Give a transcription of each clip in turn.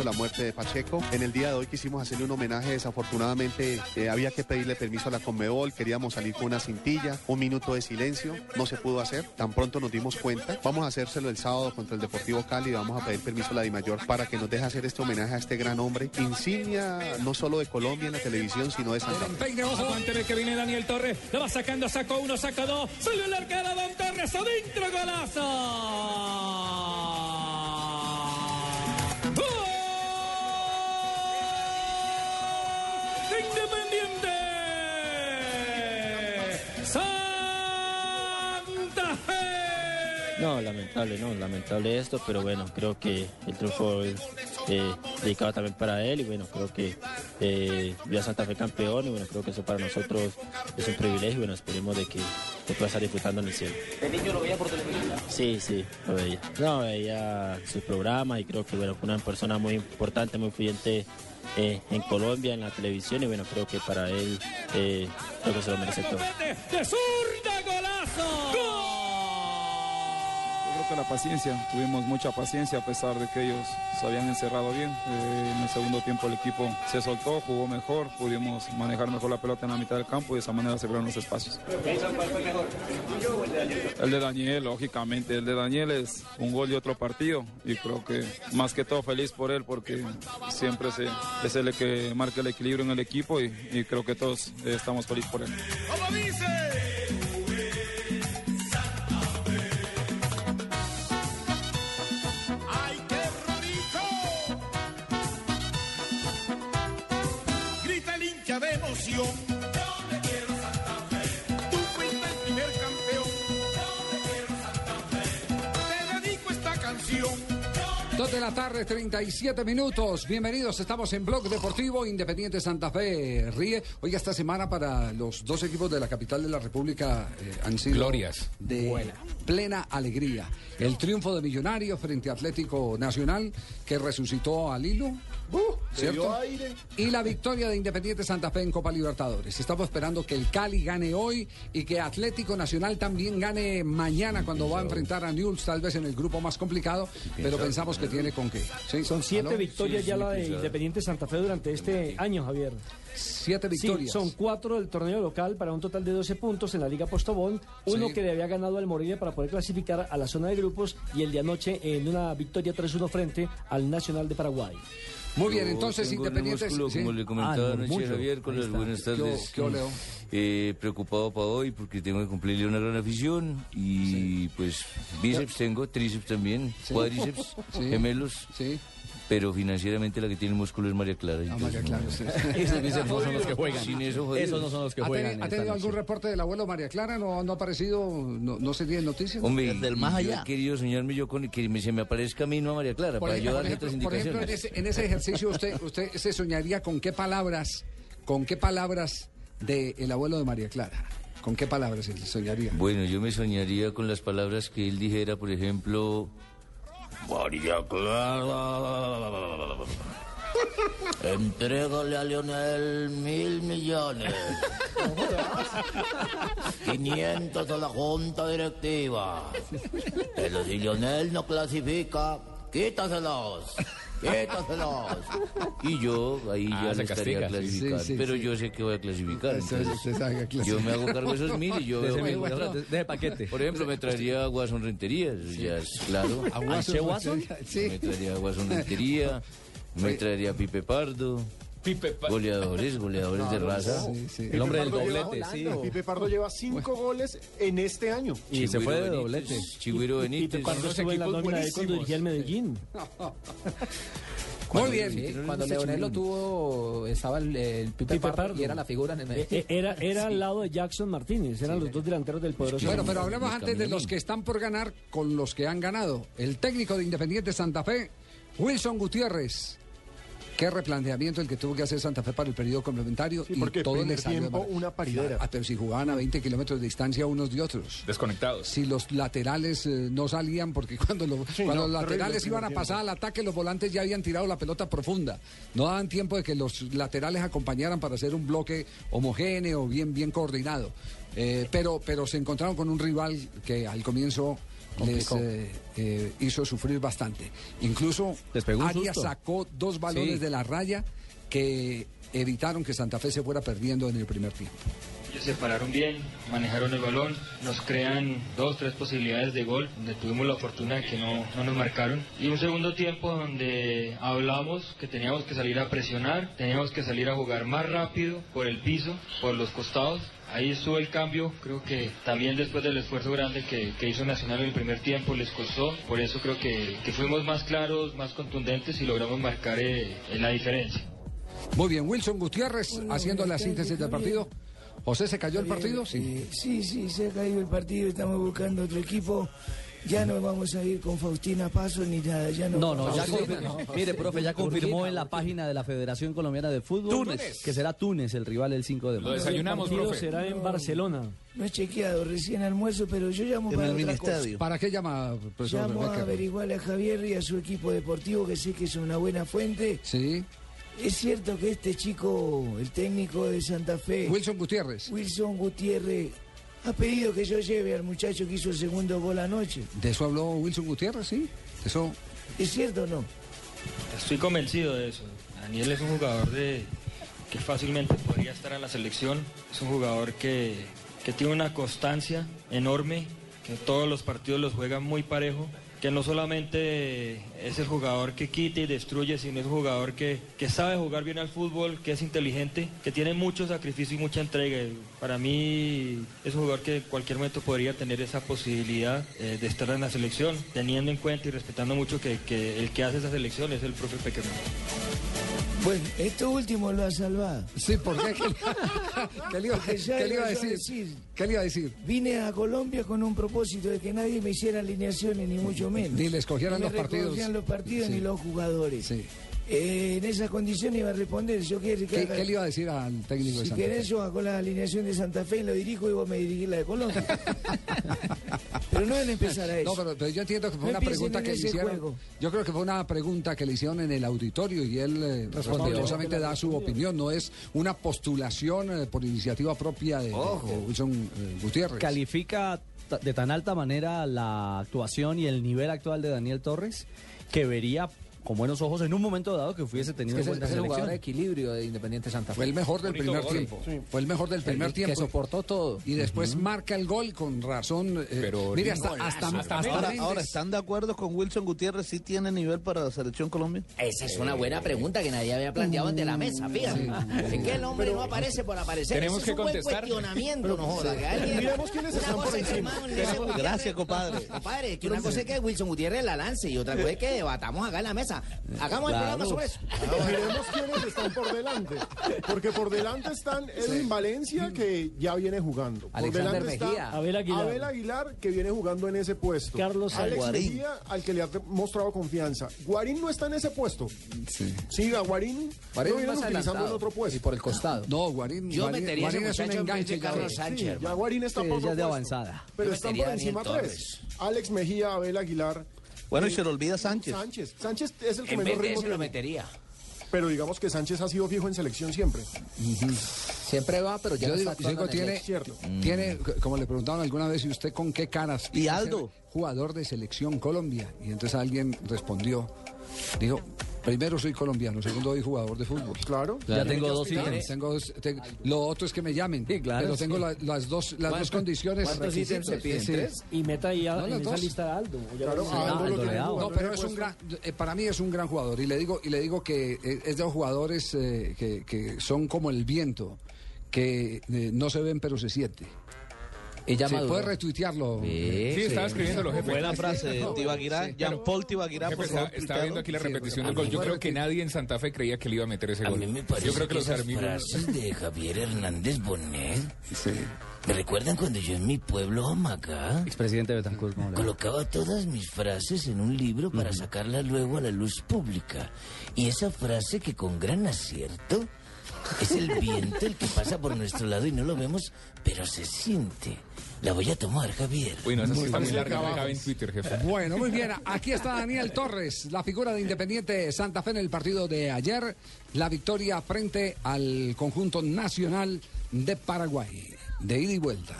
La muerte de Pacheco. En el día de hoy quisimos hacerle un homenaje. Desafortunadamente eh, había que pedirle permiso a la Conmebol. Queríamos salir con una cintilla, un minuto de silencio. No se pudo hacer. Tan pronto nos dimos cuenta. Vamos a hacérselo el sábado contra el Deportivo Cali. Vamos a pedir permiso a la Dimayor para que nos deje hacer este homenaje a este gran hombre. Insignia no solo de Colombia en la televisión, sino de Santa Fe. Que viene Daniel Torres. Lo va sacando, sacó uno, sacó dos. Salió el arquero Don Torres, adentro, golazo. Independiente. Santa Fe. No, lamentable, no, lamentable esto, pero bueno, creo que el triunfo es eh, dedicado también para él y bueno, creo que eh, vio a Santa Fe campeón y bueno, creo que eso para nosotros es un privilegio y bueno, esperemos de que, que pueda estar disfrutando en el cielo. ¿El niño lo veía por televisión? Sí, sí, lo veía. No, veía sus programas y creo que bueno, fue una persona muy importante, muy influyente eh, en Colombia, en la televisión y bueno, creo que para él eh, creo que se lo merece todo. De, zurda, golazo. Yo creo que la paciencia, tuvimos mucha paciencia a pesar de que ellos se habían encerrado bien. Eh, en el segundo tiempo el equipo se soltó, jugó mejor, pudimos manejar mejor la pelota en la mitad del campo y de esa manera se crearon los espacios. ¿El de Daniel? El de Daniel, lógicamente, el de Daniel es un gol de otro partido y creo que más que todo feliz por él porque siempre se- es el que marca el equilibrio en el equipo y, y creo que todos estamos felices por él. ¡Ay, de la tarde, 37 minutos. Bienvenidos, estamos en Blog Deportivo Independiente Santa Fe. Ríe. Oiga, esta semana para los dos equipos de la capital de la República eh, han sido Glorias. de plena alegría. El triunfo de Millonario frente a Atlético Nacional que resucitó a ¿Cierto? Y la victoria de Independiente Santa Fe en Copa Libertadores. Estamos esperando que el Cali gane hoy y que Atlético Nacional también gane mañana cuando va a enfrentar a Newell's, tal vez en el grupo más complicado, pero pensamos que tiene con qué. ¿Sí? Son siete ¿Aló? victorias ya la de Independiente Santa Fe durante este año, Javier. Siete Sí, victorias. son cuatro del torneo local para un total de 12 puntos en la Liga Postobón. Uno Sí. que le había ganado al Morelia para poder clasificar a la zona de grupos y el de anoche en una victoria 3-1 frente al Nacional de Paraguay. Muy bien, entonces Independiente. músculo, sí. como le comentaba Ah, anoche. Javier, con las buenas ¿Qué tardes. qué oleo? Eh, preocupado para hoy porque tengo que cumplirle una gran afición y pues bíceps tengo, tríceps también, Sí. cuádriceps, Sí. gemelos, Sí, pero financieramente la que tiene el músculo es María Clara. a entonces, María Clara. no. sí. Esos no son los que juegan. Sin eso. Esos no son los que ¿Ha, juegan. ha tenido noche. algún reporte del abuelo María Clara? ¿No, no ha aparecido? ¿No, no se tiene noticias? Hombre, del más y yo allá. he querido soñarme yo con que me- se me aparezca a mí, no a María Clara, Por para ejemplo, yo darle ejemplo, otras por ejemplo, en, indicaciones. ese, en ese ejercicio usted, usted se soñaría con qué palabras, con qué palabras del el abuelo de María Clara. ¿Con qué palabras se soñaría? Bueno, yo me soñaría con las palabras que él dijera, por ejemplo, María Clara. Entrégale a Leonel mil millones. 500 a la junta directiva. Pero si Leonel no clasifica, quítaselos. Quítaselos. Y yo ahí Ah, ya se le estaría castiga, clasificando. sí, sí, pero sí. yo sé que voy a clasificar. Entonces, clasifica. yo me hago cargo de esos mil y yo veo- bueno. de- de paquete. por ejemplo, me traería Guasón Rentería, ya es claro. ¿Aguaso? ¿Anche Watson? Sí. Me traería Guasón Rentería, me traería Pipe Pardo, goleadores, goleadores de raza. Sí, sí. El hombre del Pardo doblete, sí. Pipe Pardo lleva cinco goles en este año. Y se fue de Chigüiro doblete. Benítez, Chigüiro Pipe Benítez. Pardo unos estuvo en la nómina de cuando dirigía el Medellín. Muy bien. Sí, cuando Leonel lo tuvo, estaba el, el Pipe, Pipe Pardo, Pardo. y era la figura en el Eh, eh, Era, era al lado de Jackson Martínez, eran los dos delanteros del poderoso. Bueno, pero hablemos antes de los que están por ganar con los que han ganado. El técnico de Independiente Santa Fe, Wilson Gutiérrez. Qué replanteamiento el que tuvo que hacer Santa Fe para el periodo complementario Sí, y todo salió tiempo, una paridera. Ah, pero si jugaban a 20 kilómetros de distancia unos de otros. Desconectados. Si los laterales eh, no salían, porque cuando, lo- Sí, cuando no, los laterales el iban a pasar al ataque, los volantes ya habían tirado la pelota profunda. No daban tiempo de que los laterales acompañaran para hacer un bloque homogéneo, bien, bien coordinado. Eh, pero, pero se encontraron con un rival que al comienzo les eh, eh, hizo sufrir bastante. Incluso Arias sacó dos balones Sí. de la raya que evitaron que Santa Fe se fuera perdiendo en el primer tiempo. Ellos se pararon bien, manejaron el balón, nos crean dos, tres posibilidades de gol, donde tuvimos la fortuna de que no, no nos marcaron. Y un segundo tiempo donde hablamos que teníamos que salir a presionar, teníamos que salir a jugar más rápido por el piso, por los costados. Ahí estuvo el cambio, creo que también después del esfuerzo grande que, que hizo Nacional en el primer tiempo les costó, por eso creo que, que fuimos más claros, más contundentes y logramos marcar eh, la diferencia. Muy bien, Wilson Gutiérrez haciendo la síntesis del partido. José, ¿se cayó el partido? Sí. Eh, sí, sí, se ha caído el partido, estamos buscando otro equipo. Ya no vamos a ir con Faustina Paso ni nada, ya no. No, no, ya Faustina, confirmó- mire, profe, ya confirmó en la página de la Federación Colombiana de Fútbol Túnez. que será Túnez el rival el 5 de marzo. el partido será en Barcelona. No he chequeado recién almuerzo, pero yo llamo para otra cosa. ¿Para qué llama, profesor Llamo a averiguarle a Javier y a su equipo deportivo, que sé que es una buena fuente. Sí. Es cierto que este chico, el técnico de Santa Fe, Wilson Gutiérrez. Wilson Gutiérrez, ha pedido que yo lleve al muchacho que hizo el segundo gol anoche. ¿De eso habló Wilson Gutiérrez? Sí. Eso. ¿Es cierto o no? Estoy convencido de eso. Daniel es un jugador de que fácilmente podría estar en la selección. Es un jugador que, que tiene una constancia enorme, que todos los partidos los juega muy parejo, que no solamente es el jugador que quita y destruye, sino es un jugador que, que sabe jugar bien al fútbol, que es inteligente, que tiene mucho sacrificio y mucha entrega. Para mí es un jugador que en cualquier momento podría tener esa posibilidad eh, de estar en la selección, teniendo en cuenta y respetando mucho que, que el que hace esa selección es el propio Pequeño. Bueno, esto último lo ha salvado. Sí, ¿por qué? ¿Qué, le iba, Porque ya qué le iba a decir? ¿Qué le iba a decir? Vine a Colombia con un propósito de que nadie me hiciera alineaciones, ni mucho menos. Ni le escogieran Ni los me partidos. recogían los partidos ni los jugadores. Sí. Eh, en esas condiciones iba a responder. Yo quiero que ¿Qué, le iba a decir al técnico de Si Santa Fe? querés, yo hago la alineación de Santa Fe y lo dirijo y vos me dirigís la de Colombia. pero no deben empezar a eso. No, pero, pero yo entiendo que fue No una pregunta que le hicieron. juego. Yo creo que fue una pregunta que le hicieron en el auditorio y él eh, respondiosamente da su opinión. No es una postulación eh, por iniciativa propia de, de Wilson eh, Gutiérrez. ¿Califica de tan alta manera la actuación y el nivel actual de Daniel Torres que vería con buenos ojos en un momento dado que hubiese tenido Es, el jugador de selección? equilibrio de Independiente Santa Fe. Fue el mejor del Bonito primer gol. tiempo. Sí. Fue el mejor del primer Que tiempo. soportó todo. Y después marca el gol con razón. eh, Pero mire, hasta, hasta, ahora, ahora, ¿están de acuerdo con Wilson Gutiérrez? ¿Sí tiene nivel para la selección Colombia? Esa es una buena pregunta que nadie había planteado ante la mesa, fíjate. Es que el hombre no aparece por aparecer. Tenemos Ese que es un buen contestar. cuestionamiento, no joda. que alguien- Miremos quiénes están por que, encima. Gracias, compadre. Compadre, que una cosa es que Wilson Gutiérrez la lance y otra cosa es que debatamos acá en la mesa. Hagamos el programa sobre eso. Miremos quiénes están por delante. Porque por delante están Edwin Valencia, que ya viene jugando. Por Alexander delante Mejía. está Abel Aguilar. Abel Aguilar, que viene jugando en ese puesto. Carlos Alex Guarín. Mejía, al que le ha mostrado confianza. Guarín no está en ese puesto. Sí. a Guarín, Guarín lo vienen utilizando en otro puesto. Y por el costado. No, Guarín, Yo Guarín, metería a ese Guarín es un en enganche. ya. Carlos Sánchez, Sí, ya Guarín está Sí, por ya de avanzada. Pero Yo están por encima tres. Alex Mejía, Abel Aguilar. Bueno, y se le olvida Sánchez. Sánchez. Sánchez es el que En menos vez de ritmo ese lo tiene. metería. Pero digamos que Sánchez ha sido fijo en selección siempre. Siempre va, pero ya Yo no digo, está digo, actuando en el tiene, tiene, como le preguntaron alguna vez, ¿y usted con qué caras? Y Aldo. Jugador de selección Colombia. Y entonces alguien respondió, dijo, primero soy colombiano, segundo soy jugador de fútbol. Claro. Ya tengo dos ítems. tengo dos- te- lo otro es que me llamen. claro, pero tengo sí. la- las dos, las dos condiciones. ¿Cuántos ítems se piden? Sí. ¿Tres? Y meta ahí a- No, en las esa dos. lista a Aldo. Claro, No, pero es un gran, eh, para mí es un gran jugador y le digo y le digo que eh, es de los jugadores eh, que, que son como el viento, que eh, no se ven pero se siente. Ella Sí, maduró. puede retuitearlo. Sí, estaba escribiendo los jefes. Buena frase de Tibaguirá. Sí. Jean-Paul Tibaguirá, Jefe, por está- favor. estaba viendo aquí la Sí, repetición a del mí gol. Yo me creo que nadie en Santa Fe creía que le iba a meter ese gol. Yo creo que los esas frases de Javier Hernández Bonet me recuerdan cuando yo en mi pueblo, Amacá, Expresidente Betancourt, colocaba todas mis frases en un libro para sacarlas luego a la luz pública. Y esa frase que con gran acierto es el viento el que pasa por nuestro lado y no lo vemos, pero se siente. La voy a tomar, Javier. Uy, no, esa sí Muy está larga, en Twitter, jefe. Bueno, muy bien. Aquí está Daniel Torres, la figura de Independiente Santa Fe en el partido de ayer. La victoria frente al conjunto nacional de Paraguay. De ida y vuelta.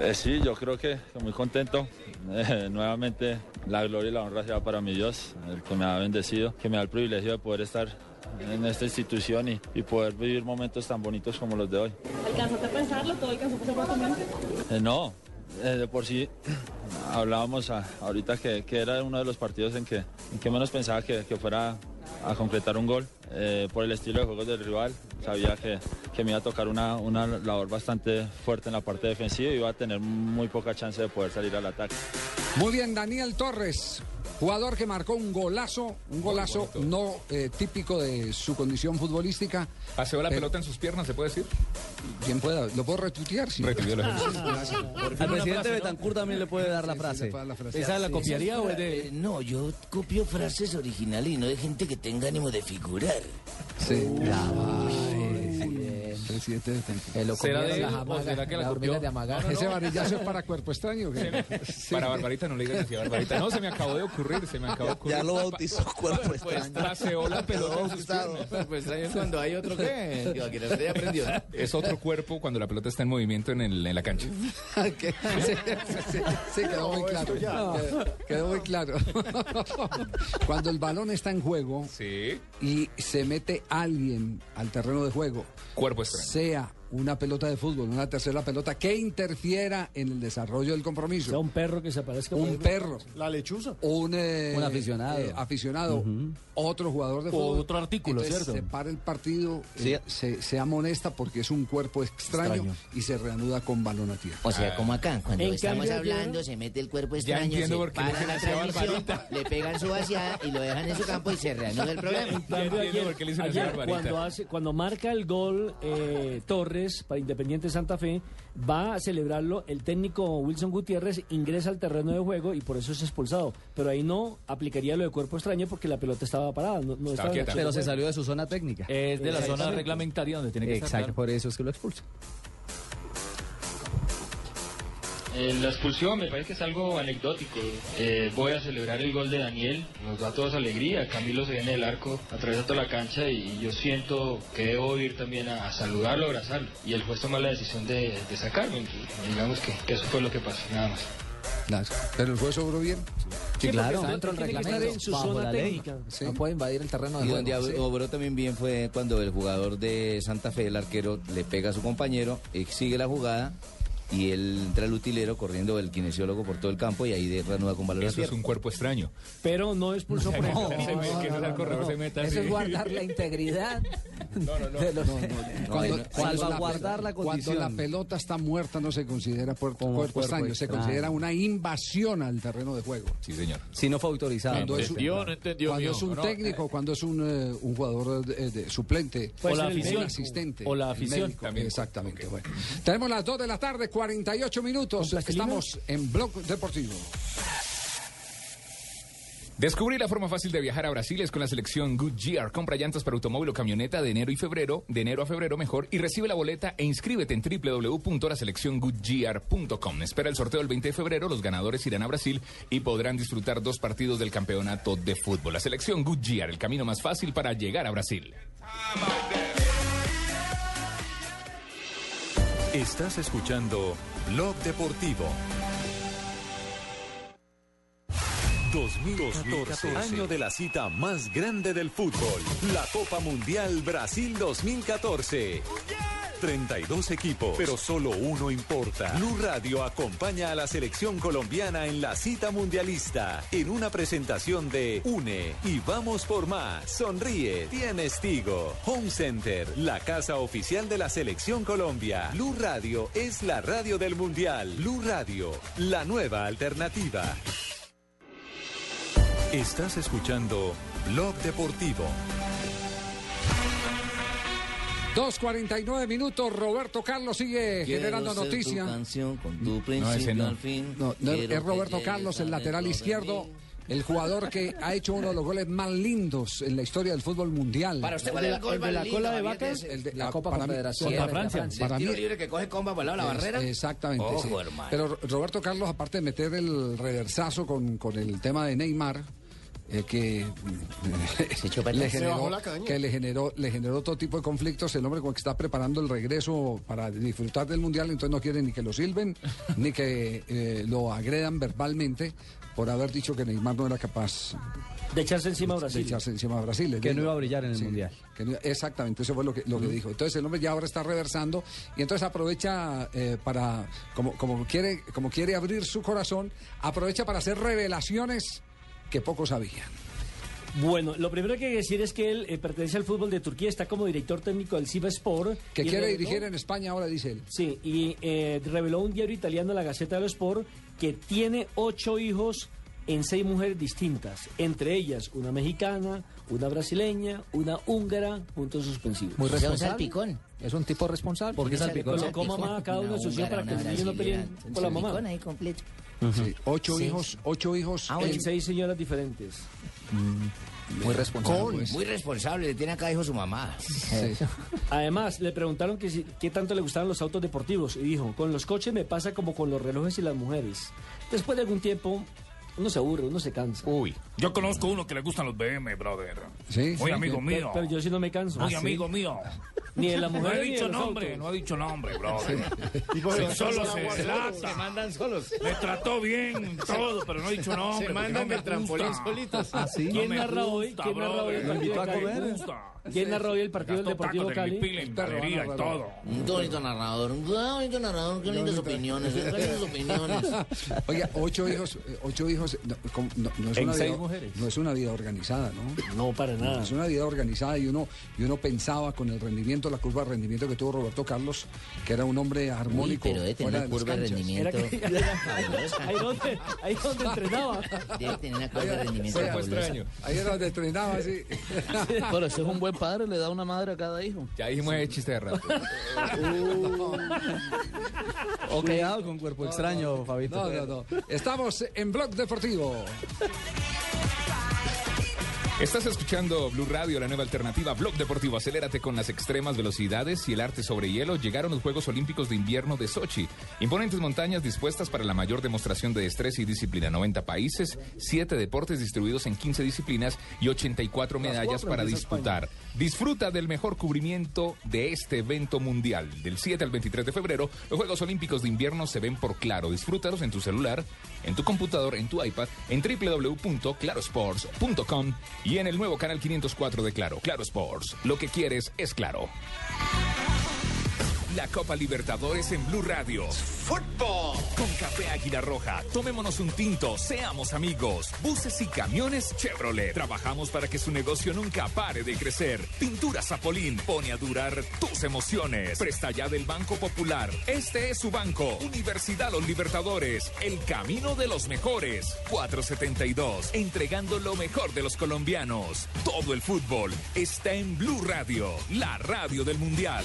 Eh, sí, yo creo que estoy muy contento. Eh, nuevamente la gloria y la honra sea para mi Dios, el que me ha bendecido, que me da el privilegio de poder estar en esta institución y, y poder vivir momentos tan bonitos como los de hoy. ¿Alcanzaste a pensarlo? ¿Todo alcanzó a pasar por tu mente? Eh, no, eh, de por sí hablábamos a- ahorita que, que era uno de los partidos en que, en que menos pensaba que, que fuera a concretar un gol. Eh, por el estilo de juego del rival, sabía que, que me iba a tocar una, una labor bastante fuerte en la parte defensiva y iba a tener muy poca chance de poder salir al ataque. Muy bien, Daniel Torres, jugador que marcó un golazo, un golazo no eh, típico de su condición futbolística. Paseó la Pero- pelota en sus piernas, ¿se puede decir? Bien pueda, lo puedo retuitear. Sí. Retuitealo. Al presidente Betancourt también le puede dar la frase. ¿Esa la copiaría o es de.? No, yo copio frases originales y no de gente que tenga ánimo de figurar. Sí. Presidente de Eh, lo ¿Será de él las o será que la copió? de amagar. Ese varillazo es para cuerpo extraño. ¿qué? Sí. Para Barbarita no le digas así a Barbarita. No, se me acabó de ocurrir, se me acabó de ocurrir. Ya lo bautizó cuerpo Pues extraño. paseó la pelota. Pues extraño es cuando hay otro que. Digo, aquí usted ya aprendió. Es otro cuerpo cuando la pelota está en movimiento en, el- en la cancha. Sí, sí, sí, sí, quedó muy claro. Quedó, quedó muy claro. Cuando el balón está en juego y se mete alguien al terreno de juego, Cuerpo extraño. Sea una pelota de fútbol, una tercera pelota que interfiera en el desarrollo del compromiso. Sea un perro que se aparezca. un perro. La lechuza. Un, eh, Un aficionado. eh, aficionado, otro jugador de O fútbol. otro artículo, Entonces, ¿cierto? Se para el partido, Sí. eh, se, se amonesta porque es un cuerpo extraño, Extraño. y se reanuda con balón a tierra. O sea, como acá, cuando En estamos cambio, hablando, se mete el cuerpo Ya extraño, entiendo se por qué le para dicen la transmisión, le pegan su vaciada y lo dejan en su campo y se reanuda el problema. Cambio, entiendo ayer, ayer, cuando, hace, cuando marca el gol eh, Para Independiente Santa Fe, va a celebrarlo el técnico Wilson Gutiérrez, ingresa al terreno de juego y por eso es expulsado. Pero ahí no aplicaría lo de cuerpo extraño porque la pelota estaba parada. No, no estaba en quieta. acción Pero se salió de su zona técnica. Es de la zona reglamentaria donde tiene que estar. Exacto, por eso es que lo expulsa. Eh, la expulsión me parece que es algo anecdótico. Eh, voy a celebrar el gol de Daniel, nos da a todos alegría. Camilo se viene del arco, atraviesa toda la cancha y yo siento que debo ir también a, a saludarlo, abrazarlo. Y el juez toma la decisión de, de sacarme. Y digamos que, que eso fue lo que pasó, nada más. Pero el juez obró bien. Sí, claro. Está dentro del reglamento, en su bajo zona la ley. técnica. Sí. No puede invadir el terreno de Y juego. donde Sí. obró también bien fue cuando el jugador de Santa Fe, el arquero, le pega a su compañero, eh, sigue la jugada y él entra el utilero corriendo el kinesiólogo por todo el campo y ahí de reanuda con valor Eso es un cuerpo extraño. Pero no expulsó por No, Eso es guardar la integridad. No, no, no. los- Cuando, no, cuando salvaguardar la Cuando condición. la pelota está muerta no se considera por- Como cuerpo, cuerpo extraño, se considera una invasión al terreno de juego. Sí, señor. Si no fue autorizado. Cuando es, un- entendió, no entendió, cuando es un técnico, cuando es un, eh, un jugador de- de- suplente, Puede o la afición, asistente, o la afición. médico, También. Exactamente. Bueno. Tenemos las 2 de la tarde, 48 minutos. Estamos en Blog Deportivo. Descubrí la forma fácil de viajar a Brasil es con la selección Goodyear. Compra llantas para automóvil o camioneta de enero y febrero, de enero a febrero mejor, y recibe la boleta e inscríbete en www.laselecciongoodyear.com. Espera el sorteo el 20 de febrero, los ganadores irán a Brasil y podrán disfrutar dos partidos del campeonato de fútbol. La selección Goodyear, el camino más fácil para llegar a Brasil. Estás escuchando Blog Deportivo. 2014, año de la cita más grande del fútbol, la Copa Mundial Brasil 2014. 32 equipos, pero solo uno importa. Blue Radio acompaña a la selección colombiana en la cita mundialista en una presentación de UNE y vamos por más. Sonríe, tienes Tigo. Home Center, la casa oficial de la selección Colombia. Blue Radio es la radio del mundial. Blue Radio, la nueva alternativa. Estás escuchando Blog Deportivo. 2.49 minutos, Roberto Carlos sigue generando Quiero tu noticia. canción con tu ese no. al fin. No, no, es Roberto Carlos, el lateral de izquierdo, el jugador que ha hecho uno de los goles más lindos en la historia del fútbol mundial. Para usted, ¿cuál es el gol más lindo, Javier, ese? El de La Copa para Confederación contra de Francia. Francia. Para El mí, tiro libre que coge comba por el lado de la es- barrera. Exactamente. Ojo, sí. hermano. Pero Roberto Carlos, aparte de meter el reversazo con, con el tema de Neymar, eh, que le Se generó, que le generó le generó todo tipo de conflictos el hombre como que está preparando el regreso para disfrutar del mundial entonces no quiere ni que lo silben ni que eh, lo agredan verbalmente por haber dicho que Neymar no era capaz De echarse encima a Brasil. de echarse encima a Brasil. Que no iba a brillar en el sí, Mundial. que no- exactamente, eso fue lo que, lo que dijo. Entonces el hombre ya ahora está reversando y entonces aprovecha eh, para, como, como, quiere, como quiere abrir su corazón, aprovecha para hacer revelaciones que pocos sabían. Bueno, lo primero que hay que decir es que él eh, pertenece al fútbol de Turquía, está como director técnico del Siva Sport. Que quiere reveló- dirigir en España ahora, dice él. Sí, y eh, reveló un diario italiano, la Gaceta dello Sport, que tiene ocho hijos en seis mujeres distintas, entre ellas una mexicana, una brasileña, una húngara, puntos suspensivos. Muy responsable. salpicón. Es un tipo responsable. ¿Por qué salpicón? Colocó mamá a cada uno de sus hijos para que los niños no peleen por la mamá. ahí completo. Sí, ocho Sí. hijos, ocho hijos. Ah, en seis señoras diferentes. Muy responsable. Con, pues. muy responsable, le tiene acá hijo su mamá. Además, le preguntaron que si- qué tanto le gustaban los autos deportivos y dijo, con los coches me pasa como con los relojes y las mujeres. Después de algún tiempo, uno se aburre, uno se cansa. Uy, yo conozco uno que le gustan los BM, brother. Sí, Muy sí, amigo sí. mío. Pero, yo sí no me canso. Muy ¿Ah, sí? amigo mío. Ni de la No mujer he ni de dicho nombre, autos. no he dicho nombre, brother. Y Se- solo se delata. se mandan solos. Me trató bien todo, pero no he dicho nombre. Se mandan no del trampolín solitos. ¿Ah, sí? No ¿Quién me narra hoy? ¿Quién narra hoy No me gusta. ¿Quién narra hoy el partido del Deportivo Cali? Y todo. Un bonito narrador, un bonito narrador, qué lindas opiniones, qué lindas opiniones. Oiga, ocho hijos, ocho hijos, no, como- no- no es una vida, no es una vida organizada, ¿no? No, para nada. Es una vida organizada y uno, y uno pensaba con el rendimiento, la curva de rendimiento que tuvo Roberto Carlos, que era un hombre armónico. pero debe tener fuera de las curva de rendimiento. Ahí donde, ahí donde entrenaba. Debe tener una curva de rendimiento. Ahí era donde entrenaba, sí. Pero si es un buen padre, le da una madre a cada hijo. Ya dijimos el chiste de rato. O cuidado con cuerpo extraño, Fabito. No, no, no. Estamos en Blog Deportivo. Estás escuchando Blue Radio, la nueva alternativa Blog Deportivo. Acelérate con las extremas velocidades y el arte sobre hielo. Llegaron los Juegos Olímpicos de Invierno de Sochi. Imponentes montañas dispuestas para la mayor demostración de destreza y disciplina. 90 países, 7 deportes distribuidos en 15 disciplinas y 84 medallas cuatro para disputar. Disfruta del mejor cubrimiento de este evento mundial. Del 7 al 23 de febrero, los Juegos Olímpicos de Invierno se ven por claro. Disfrútalos en tu celular, en tu computador, en tu iPad, en www.clarosports.com y en el nuevo canal 504 de Claro. Claro Sports. Lo que quieres es claro. La Copa Libertadores en Blue Radio. Fútbol. Con Café Águila Roja. Tomémonos un tinto. Seamos amigos. Buses y camiones Chevrolet. Trabajamos para que su negocio nunca pare de crecer. Pintura Zapolín. Pone a durar tus emociones. Presta ya del Banco Popular. Este es su banco. Universidad Los Libertadores. El camino de los mejores. 472. Entregando lo mejor de los colombianos. Todo el fútbol está en Blue Radio. La radio del Mundial.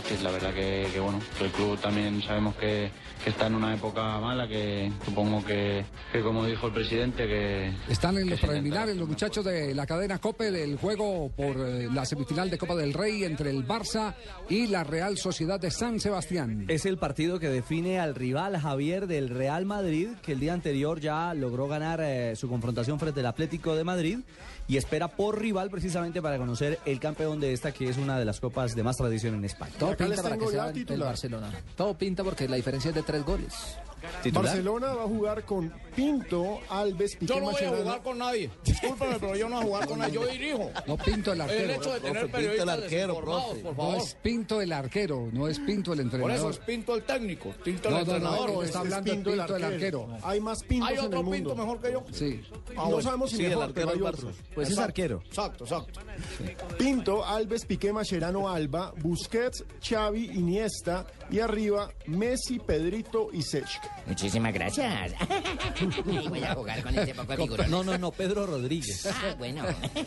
Fácil, la verdad que, que, bueno, el club también sabemos que, que está en una época mala, que supongo que, que como dijo el presidente, que... Están en que los preliminares los muchachos de la cadena COPE del juego por eh, la semifinal de Copa del Rey entre el Barça y la Real Sociedad de San Sebastián. Es el partido que define al rival Javier del Real Madrid, que el día anterior ya logró ganar eh, su confrontación frente al Atlético de Madrid y espera por rival precisamente para conocer el campeón de esta, que es una de las copas de más tradición en España. Todo pinta para que sea el Barcelona. Todo pinta porque la diferencia es de tres goles. Barcelona va a jugar con Pinto, Alves, Piqué Yo no voy a jugar con nadie. Discúlpeme, pero yo no voy a jugar con nadie. Yo dirijo. No Pinto el arquero. El hecho de tener periodistas desinformados, por No es Pinto el arquero, no es Pinto el Por entrenador. eso es Pinto el técnico, Pinto el No, no, no, entrenador. no, está hablando de Pinto el arquero. Hay más Pintos Hay en otro el mundo. Pinto mejor que yo. Sí. Ah, no sabemos si mejor, pero hay otros. Pues es arquero. Exacto, exacto. Pinto, Alves, Piqué, Mascherano, Alba, Busquets, Xavi, Iniesta y arriba Messi, Pedrito y Sech. Muchísimas gracias. Ay, voy a jugar con este poco de. No, no, no, Pedro Rodríguez. Ah, bueno.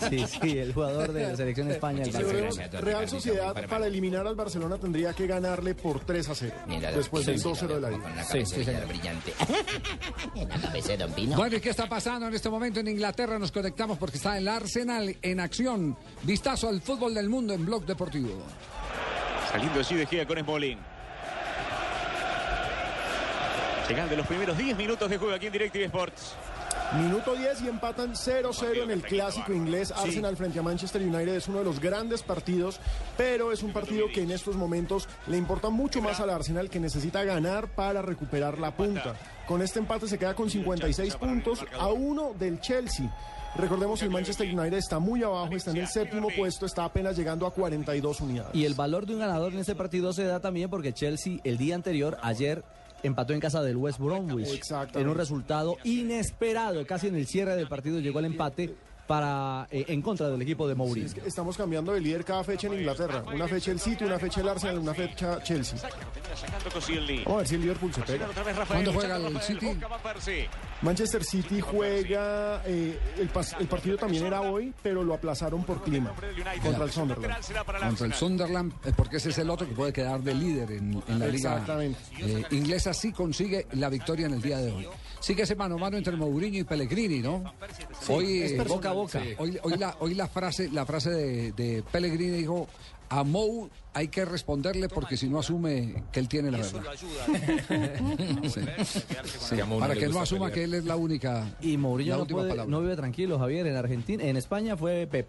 Sí, sí, el jugador de la selección de España. Barcelona. Real Sociedad para eliminar al Barcelona tendría que ganarle por 3 a 0. Mira, después del sí, 2-0 de la Con ida. la cabeza brillante. En la cabeza de Don Pino. Bueno, ¿y qué está pasando en este momento en Inglaterra? Nos conectamos porque está el Arsenal en acción. Vistazo al fútbol del mundo en Blog Deportivo. Saliendo así de gira con Smolín. Llegan de los primeros 10 minutos de juego aquí en DirecTV Sports. Minuto 10 y empatan 0-0 en el clásico inglés. Sí. Arsenal frente a Manchester United es uno de los grandes partidos, pero es un partido que en estos momentos le importa mucho más al Arsenal que necesita ganar para recuperar la punta. Con este empate se queda con 56 puntos a uno del Chelsea. Recordemos el Manchester United está muy abajo, está en el séptimo puesto, está apenas llegando a 42 unidades. Y el valor de un ganador en este partido se da también porque Chelsea el día anterior, ayer, empató en casa del West Bromwich. En un resultado inesperado. Casi en el cierre del partido llegó el empate para eh, en contra del equipo de Mourinho. Estamos cambiando de líder cada fecha en Inglaterra. Una fecha el City, una fecha el Arsenal, una fecha Chelsea. Vamos a ver si el Liverpool se pega. ¿Cuándo juega el. City? Manchester City juega, eh, el, pas- el partido también era hoy, pero lo aplazaron por clima contra el Sunderland. Contra el Sunderland, eh, porque ese es el otro que puede quedar de líder en, en la liga Exactamente. eh, inglesa. Sí consigue la victoria en el día de hoy. Sigue ese mano a mano entre Mourinho y Pellegrini, ¿no? hoy, es eh, personal, boca a boca. sí. Hoy, hoy la, hoy la frase, la frase de, de Pellegrini dijo. A Mou hay que responderle porque si no asume que él tiene la verdad. Sí. Sí, Que Para que no asuma que él es la única. Y Mourinho la no, puede- no vive tranquilo, Javier. En Argentina, en España fue Pep.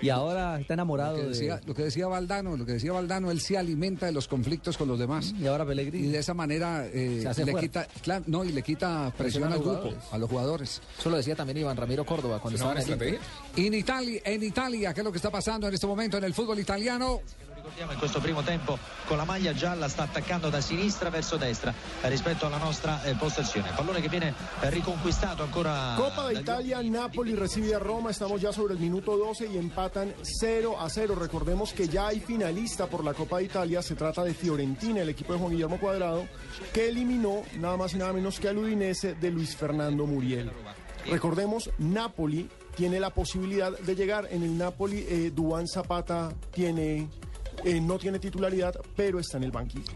Y ahora está enamorado Lo que, decía, de... lo que decía Valdano, lo que decía Valdano, él se alimenta de los conflictos con los demás. Y ahora Pellegrini. Y de esa manera eh, Se hace le fuerte. quita, claro, no, y le quita presión al los grupo, jugadores. a los jugadores. Eso lo decía también Iván Ramiro Córdoba cuando estaba en el. En Italia, en Italia, ¿qué es lo que está pasando en este momento en el fútbol italiano? Ricordiamo in questo primo tempo con la maglia gialla sta attaccando da sinistra verso destra eh, rispetto alla nostra eh, possessione. Pallone che viene eh, riconquistato ancora Copa de Italia, Napoli recibe a Roma, estamos ya sobre el minuto 12 y empatan 0 a 0. Recordemos que ya hay finalista por la Copa de Italia, se trata de Fiorentina, el equipo de Juan Guillermo Cuadrado, que eliminó nada más y nada menos que al Udinese de Luis Fernando Muriel. Recordemos, Napoli tiene la posibilidad de llegar en el Napoli, eh, Duván Zapata tiene... eh, no tiene titularidad, pero está en el banquillo.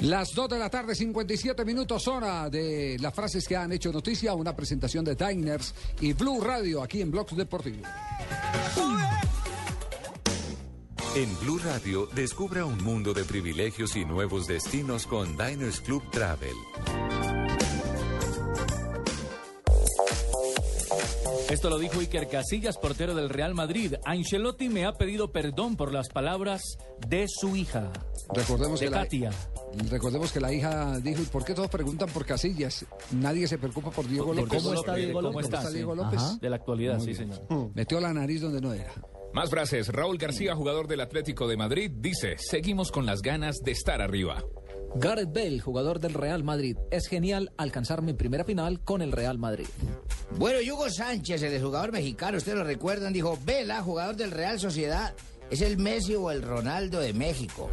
Las 2 de la tarde, 57 minutos, hora de las frases que han hecho noticia, una presentación de Diners y Blue Radio aquí en Blogs Deportivo. En Blue Radio, descubra un mundo de privilegios y nuevos destinos con Diners Club Travel. Esto lo dijo Iker Casillas, portero del Real Madrid. Ancelotti me ha pedido perdón por las palabras de su hija. Recordemos de que la, Katia. recordemos que la hija dijo, ¿y por qué todos preguntan por Casillas? Nadie se preocupa por Diego Por- López. ¿Cómo está Diego ¿Cómo López? está Sí. Diego López? Ajá. De la actualidad, Muy sí, bien. señor. Metió la nariz donde no era. Más frases. Raúl García, jugador del Atlético de Madrid, dice, seguimos con las ganas de estar arriba. Gareth Bale, jugador del Real Madrid. Es genial alcanzar mi primera final con el Real Madrid. Bueno, Hugo Sánchez, el jugador mexicano, ustedes lo recuerdan, dijo, Vela, jugador del Real Sociedad, es el Messi o el Ronaldo de México.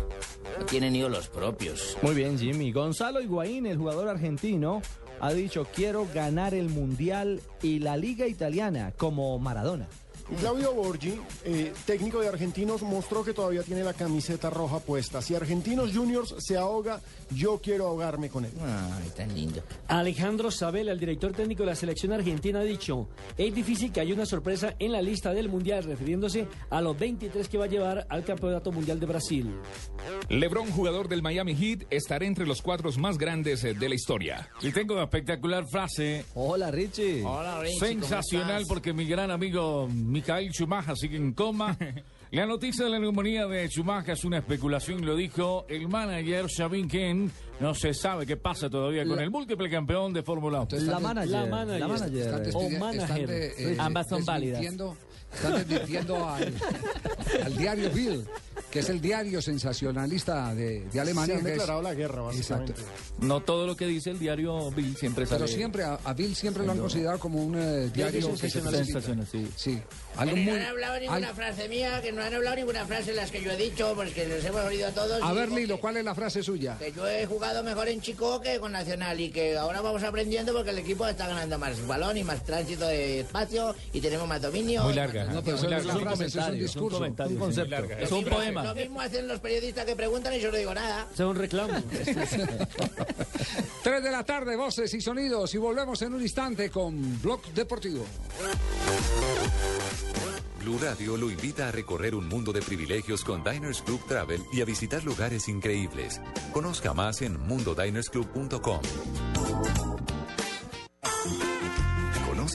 No tienen ídolos propios. Muy bien, Jimmy. Gonzalo Higuaín, el jugador argentino, ha dicho, quiero ganar el Mundial y la Liga Italiana como Maradona. Claudio Borgi, eh, técnico de Argentinos, mostró que todavía tiene la camiseta roja puesta. Si Argentinos Juniors se ahoga, yo quiero ahogarme con él. Ay, tan lindo. Alejandro Sabela, el director técnico de la selección argentina, ha dicho, es difícil que haya una sorpresa en la lista del Mundial, refiriéndose a los 23 que va a llevar al Campeonato Mundial de Brasil. LeBron, jugador del Miami Heat, estará entre los cuatro más grandes eh, de la historia. Y tengo una espectacular frase. Hola, Richie. Hola, Richie, ¿cómo Sensacional estás? porque mi gran amigo Michael Schumacher sigue en coma. La noticia de la neumonía de Schumacher es una especulación, lo dijo el manager Sabine Ken. No se sabe qué pasa todavía con La- el múltiple campeón de Fórmula 1. La manager, la manager, la manager. Están o manager. están de- eh, Ambas son válidas. Están desmintiendo al, al diario Bild, que es el diario sensacionalista de, de Alemania. Se han que es- declarado la guerra, básicamente. No todo lo que dice el diario Bill siempre sale. Pero siempre, a, a Bill siempre lo han considerado como un eh, diario que se sensacional, felicita. Sí, algo Que muy... no han hablado ninguna al- frase mía, que no han hablado ninguna frase de las que yo he dicho, porque les hemos oído a todos. A y ver, Lilo, ¿cuál es la frase suya? Que yo he jugado mejor en Chico que con Nacional y que ahora vamos aprendiendo porque el equipo está ganando más balón y más tránsito de espacio y tenemos más dominio. Muy larga. No, pero eso es un discurso, un concepto. Es un Lo poema. mismo hacen los periodistas que preguntan y yo no digo nada. Es un reclamo. Tres de la tarde, voces y sonidos, y volvemos en un instante con Blog Deportivo. Blue Radio lo invita a recorrer un mundo de privilegios con Diners Club Travel y a visitar lugares increíbles. Conozca más en mundodinersclub.com.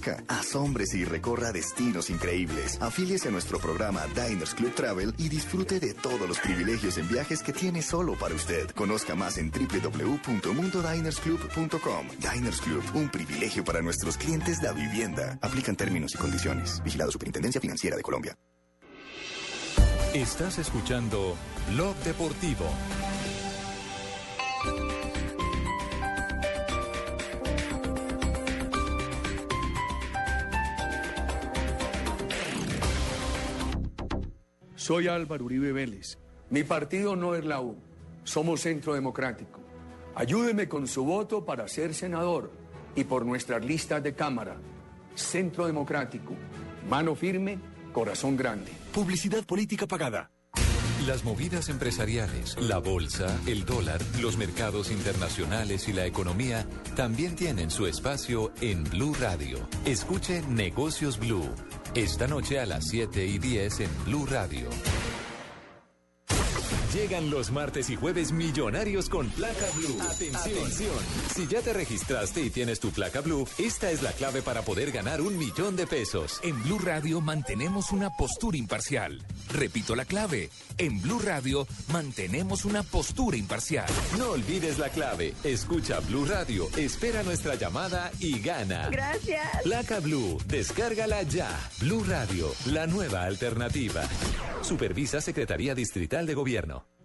Conozca, y recorra destinos increíbles. Afíliese a nuestro programa Diners Club Travel y disfrute de todos los privilegios en viajes que tiene solo para usted. Conozca más en www.mundodinersclub.com. Diners Club, un privilegio para nuestros clientes de vivienda. Aplican términos y condiciones. Vigilado Superintendencia Financiera de Colombia. Estás escuchando Blog Deportivo. Soy Álvaro Uribe Vélez. Mi partido no es la U. Somos Centro Democrático. Ayúdeme con su voto para ser senador y por nuestras listas de Cámara. Centro Democrático. Mano firme, corazón grande. Publicidad política pagada. Las movidas empresariales, la bolsa, el dólar, los mercados internacionales y la economía también tienen su espacio en Blue Radio. Escuche Negocios Blue. Esta noche a las 7 y 10 en Blue Radio. Llegan los martes y jueves millonarios con placa blue. Atención. Si ya te registraste y tienes tu placa blue, esta es la clave para poder ganar un millón de pesos. En Blue Radio mantenemos una postura imparcial. Repito la clave. En Blue Radio mantenemos una postura imparcial. No olvides la clave. Escucha Blue Radio, espera nuestra llamada y gana. Gracias. Placa Blue, descárgala ya. Blue Radio, la nueva alternativa. Supervisa Secretaría Distrital de Gobierno.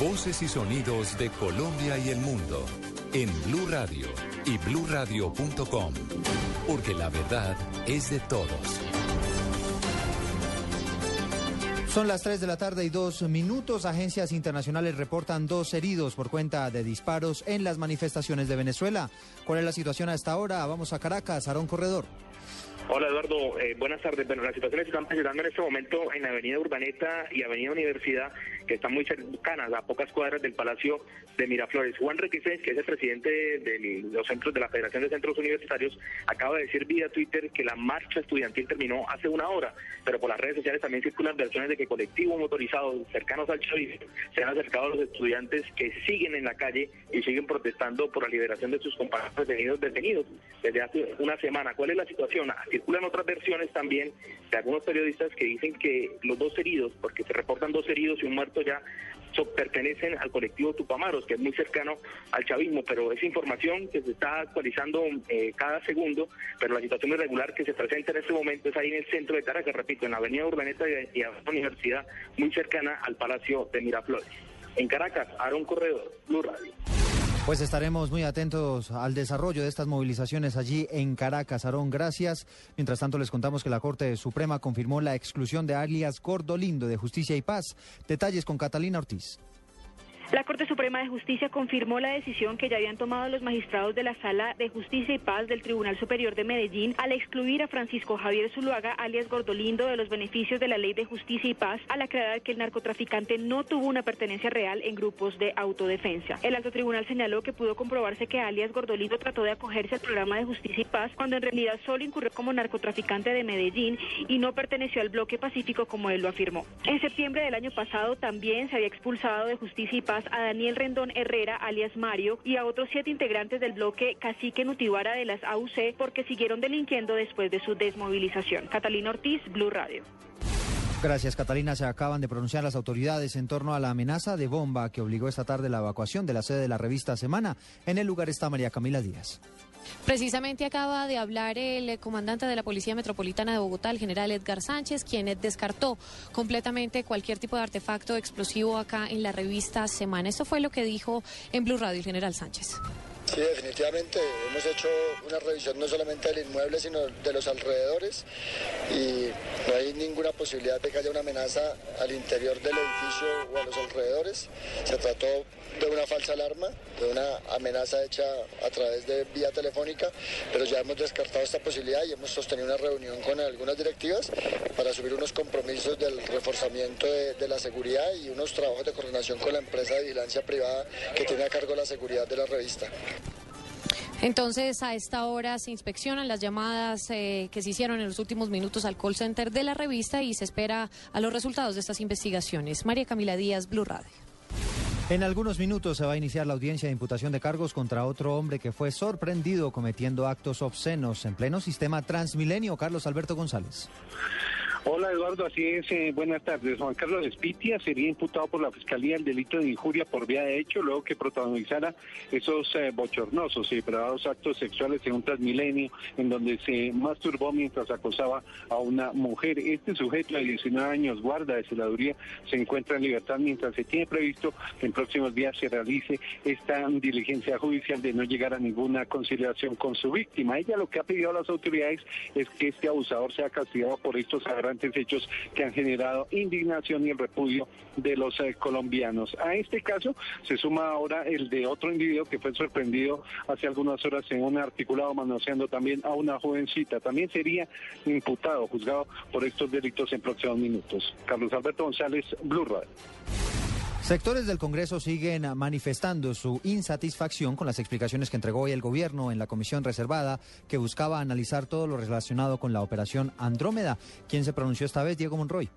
Voces y sonidos de Colombia y el mundo en Blue Radio y bluradio.com, porque la verdad es de todos. Son las 3 de la tarde y dos minutos. Agencias internacionales reportan dos heridos por cuenta de disparos en las manifestaciones de Venezuela. ¿Cuál es la situación a esta hora? Vamos a Caracas, Aarón Corredor. Hola Eduardo, eh, buenas tardes. Bueno, las situaciones se están presentando en este momento en Avenida Urbaneta y Avenida Universidad, que están muy cercanas, a pocas cuadras del Palacio de Miraflores. Juan Requesens, que es el presidente de los centros de la Federación de Centros Universitarios, acaba de decir vía Twitter que la marcha estudiantil terminó hace una hora, pero por las redes sociales también circulan versiones de que colectivos motorizados cercanos al chavismo se han acercado a los estudiantes que siguen en la calle y siguen protestando por la liberación de sus compañeros detenidos detenidos desde hace una semana. ¿Cuál es la situación? Circulan otras versiones también de algunos periodistas que dicen que los dos heridos, porque se reportan dos heridos y un muerto ya, pertenecen al colectivo Tupamaros, que es muy cercano al chavismo, pero es información que se está actualizando eh, cada segundo, pero la situación irregular que se presenta en este momento es ahí en el centro de Caracas, repito, en la avenida Urbaneta y, y a la universidad, muy cercana al Palacio de Miraflores. En Caracas, Aaron Corredor, Blue Radio. Pues estaremos muy atentos al desarrollo de estas movilizaciones allí en Caracas. Aarón, gracias. Mientras tanto, les contamos que la Corte Suprema confirmó la exclusión de alias Gordolindo de Justicia y Paz. Detalles con Catalina Ortiz. La Corte Suprema de Justicia confirmó la decisión que ya habían tomado los magistrados de la Sala de Justicia y Paz del Tribunal Superior de Medellín al excluir a Francisco Javier Zuluaga, alias Gordolindo, de los beneficios de la Ley de Justicia y Paz al aclarar que el narcotraficante no tuvo una pertenencia real en grupos de autodefensa. El alto tribunal señaló que pudo comprobarse que alias Gordolindo trató de acogerse al programa de Justicia y Paz cuando en realidad solo incurrió como narcotraficante de Medellín y no perteneció al bloque pacífico como él lo afirmó. En septiembre del año pasado también se había expulsado de Justicia y Paz a Daniel Rendón Herrera, alias Mario, y a otros siete integrantes del bloque Cacique Nutibara de las AUC porque siguieron delinquiendo después de su desmovilización. Catalina Ortiz, Blue Radio. Gracias, Catalina. Se acaban de pronunciar las autoridades en torno a la amenaza de bomba que obligó esta tarde la evacuación de la sede de la revista Semana. En el lugar está María Camila Díaz. Precisamente acaba de hablar el comandante de la Policía Metropolitana de Bogotá, el general Edgar Sánchez, quien descartó completamente cualquier tipo de artefacto explosivo acá en la revista Semana. Esto fue lo que dijo en Blue Radio el general Sánchez. Sí, definitivamente hemos hecho una revisión no solamente del inmueble, sino de los alrededores y no hay ninguna posibilidad de que haya una amenaza al interior del edificio o a los alrededores. Se trató de una falsa alarma, de una amenaza hecha a través de vía telefónica, pero ya hemos descartado esta posibilidad y hemos sostenido una reunión con algunas directivas para subir unos compromisos del reforzamiento de, la seguridad y unos trabajos de coordinación con la empresa de vigilancia privada que tiene a cargo la seguridad de la revista. Entonces, a esta hora se inspeccionan las llamadas eh, que se hicieron en los últimos minutos al call center de la revista y se espera a los resultados de estas investigaciones. María Camila Díaz, Blue Radio. En algunos minutos se va a iniciar la audiencia de imputación de cargos contra otro hombre que fue sorprendido cometiendo actos obscenos en pleno sistema Transmilenio, Carlos Alberto González. Hola Eduardo, así es. eh, buenas tardes. Juan Carlos Espitia sería imputado por la Fiscalía el delito de injuria por vía de hecho, luego que protagonizara esos eh, bochornosos y depravados actos sexuales en un transmilenio, en donde se masturbó mientras acosaba a una mujer. Este sujeto de 19 años, guarda de celaduría, se encuentra en libertad mientras se tiene previsto que en próximos días se realice esta diligencia judicial de no llegar a ninguna conciliación con su víctima. Ella lo que ha pedido a las autoridades es que este abusador sea castigado por estos aberrantes hechos que han generado indignación y el repudio de los eh, colombianos. A este caso se suma ahora el de otro individuo que fue sorprendido hace algunas horas en un articulado manoseando también a una jovencita. También sería imputado, juzgado por estos delitos en próximos minutos. Carlos Alberto González, Blue Radio. Sectores del Congreso siguen manifestando su insatisfacción con las explicaciones que entregó hoy el gobierno en la comisión reservada que buscaba analizar todo lo relacionado con la operación Andrómeda. ¿Quién se pronunció esta vez? Diego Monroy.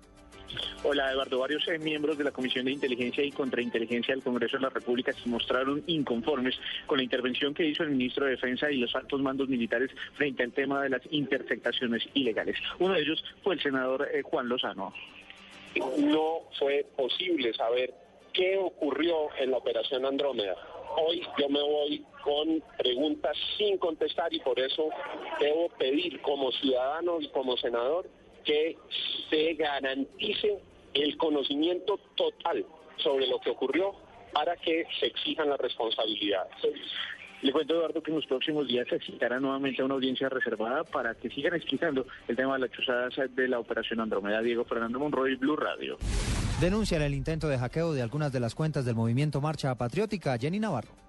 Hola Eduardo, varios eh, miembros de la Comisión de Inteligencia y Contrainteligencia del Congreso de la República se mostraron inconformes con la intervención que hizo el ministro de Defensa y los altos mandos militares frente al tema de las interceptaciones ilegales. Uno de ellos fue el senador eh, Juan Lozano. No fue posible saber qué ocurrió en la operación Andrómeda. Hoy yo me voy con preguntas sin contestar y por eso debo pedir como ciudadano y como senador que se garantice el conocimiento total sobre lo que ocurrió para que se exijan las responsabilidades. Le cuento, Eduardo, que en los próximos días se citará nuevamente a una audiencia reservada para que sigan explicando el tema de las chuzadas de la operación Andrómeda. Diego Fernando Monroy, Blue Radio. Denuncian el intento de hackeo de algunas de las cuentas del movimiento Marcha Patriótica. Jenny Navarro.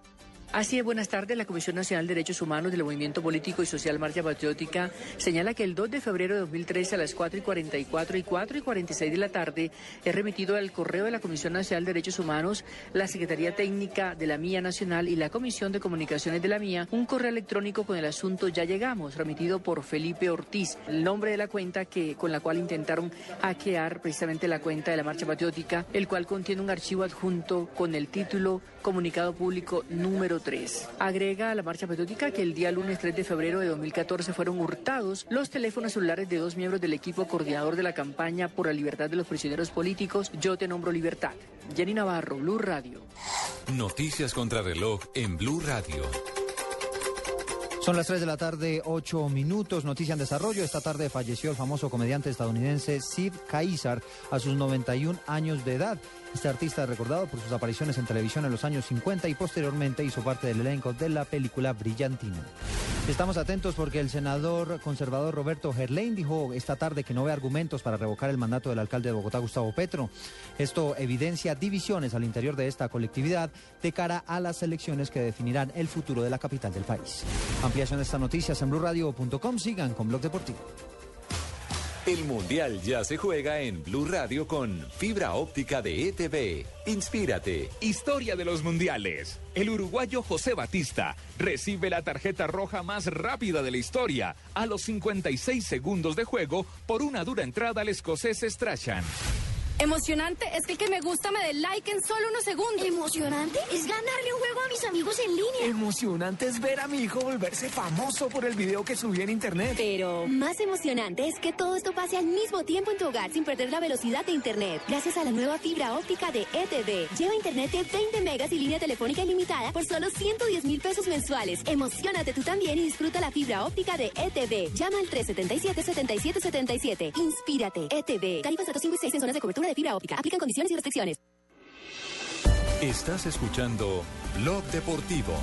Así es, buenas tardes. La Comisión Nacional de Derechos Humanos del Movimiento Político y Social Marcha Patriótica señala que el 2 de febrero de 2013 a las 4 y 44 y 4 y 46 de la tarde es remitido al correo de la Comisión Nacional de Derechos Humanos, la Secretaría Técnica de la Mía Nacional y la Comisión de Comunicaciones de la Mía un correo electrónico con el asunto Ya Llegamos, remitido por Felipe Ortiz, el nombre de la cuenta que con la cual intentaron hackear precisamente la cuenta de la Marcha Patriótica, el cual contiene un archivo adjunto con el título Comunicado Público número 3. Agrega a la marcha patriótica que el día lunes 3 de febrero de 2014 fueron hurtados los teléfonos celulares de dos miembros del equipo coordinador de la campaña por la libertad de los prisioneros políticos. Yo te nombro libertad. Jenny Navarro, Blue Radio. Noticias contra reloj en Blue Radio. Son las 3 de la tarde, 8 minutos. Noticia en desarrollo. Esta tarde falleció el famoso comediante estadounidense Sid Caesar a sus 91 años de edad. Este artista es recordado por sus apariciones en televisión en los años 50 y posteriormente hizo parte del elenco de la película Brillantina. Estamos atentos porque el senador conservador Roberto Gerlain dijo esta tarde que no ve argumentos para revocar el mandato del alcalde de Bogotá, Gustavo Petro. Esto evidencia divisiones al interior de esta colectividad de cara a las elecciones que definirán el futuro de la capital del país. Ampliación de estas noticias en blurradio.com. Sigan con Blog Deportivo. El Mundial ya se juega en Blue Radio con fibra óptica de ETV. Inspírate. Historia de los mundiales. El uruguayo José Batista recibe la tarjeta roja más rápida de la historia a los 56 segundos de juego por una dura entrada al escocés Strachan. Emocionante es que el que me gusta me dé like en solo unos segundos. Emocionante es ganarle un juego a mis amigos en línea. Emocionante es ver a mi hijo volverse famoso por el video que subí en internet. Pero más emocionante es que todo esto pase al mismo tiempo en tu hogar sin perder la velocidad de internet. Gracias a la nueva fibra óptica de ETV. Lleva internet de 20 megas y línea telefónica ilimitada por solo 110 mil pesos mensuales. Emocionate tú también y disfruta la fibra óptica de ETV. Llama al 377-7777. Inspírate. ETV. Tarifas datos 5 y 6 en zonas de cobertura de fibra óptica. Aplican condiciones y restricciones. Estás escuchando Blog Deportivo.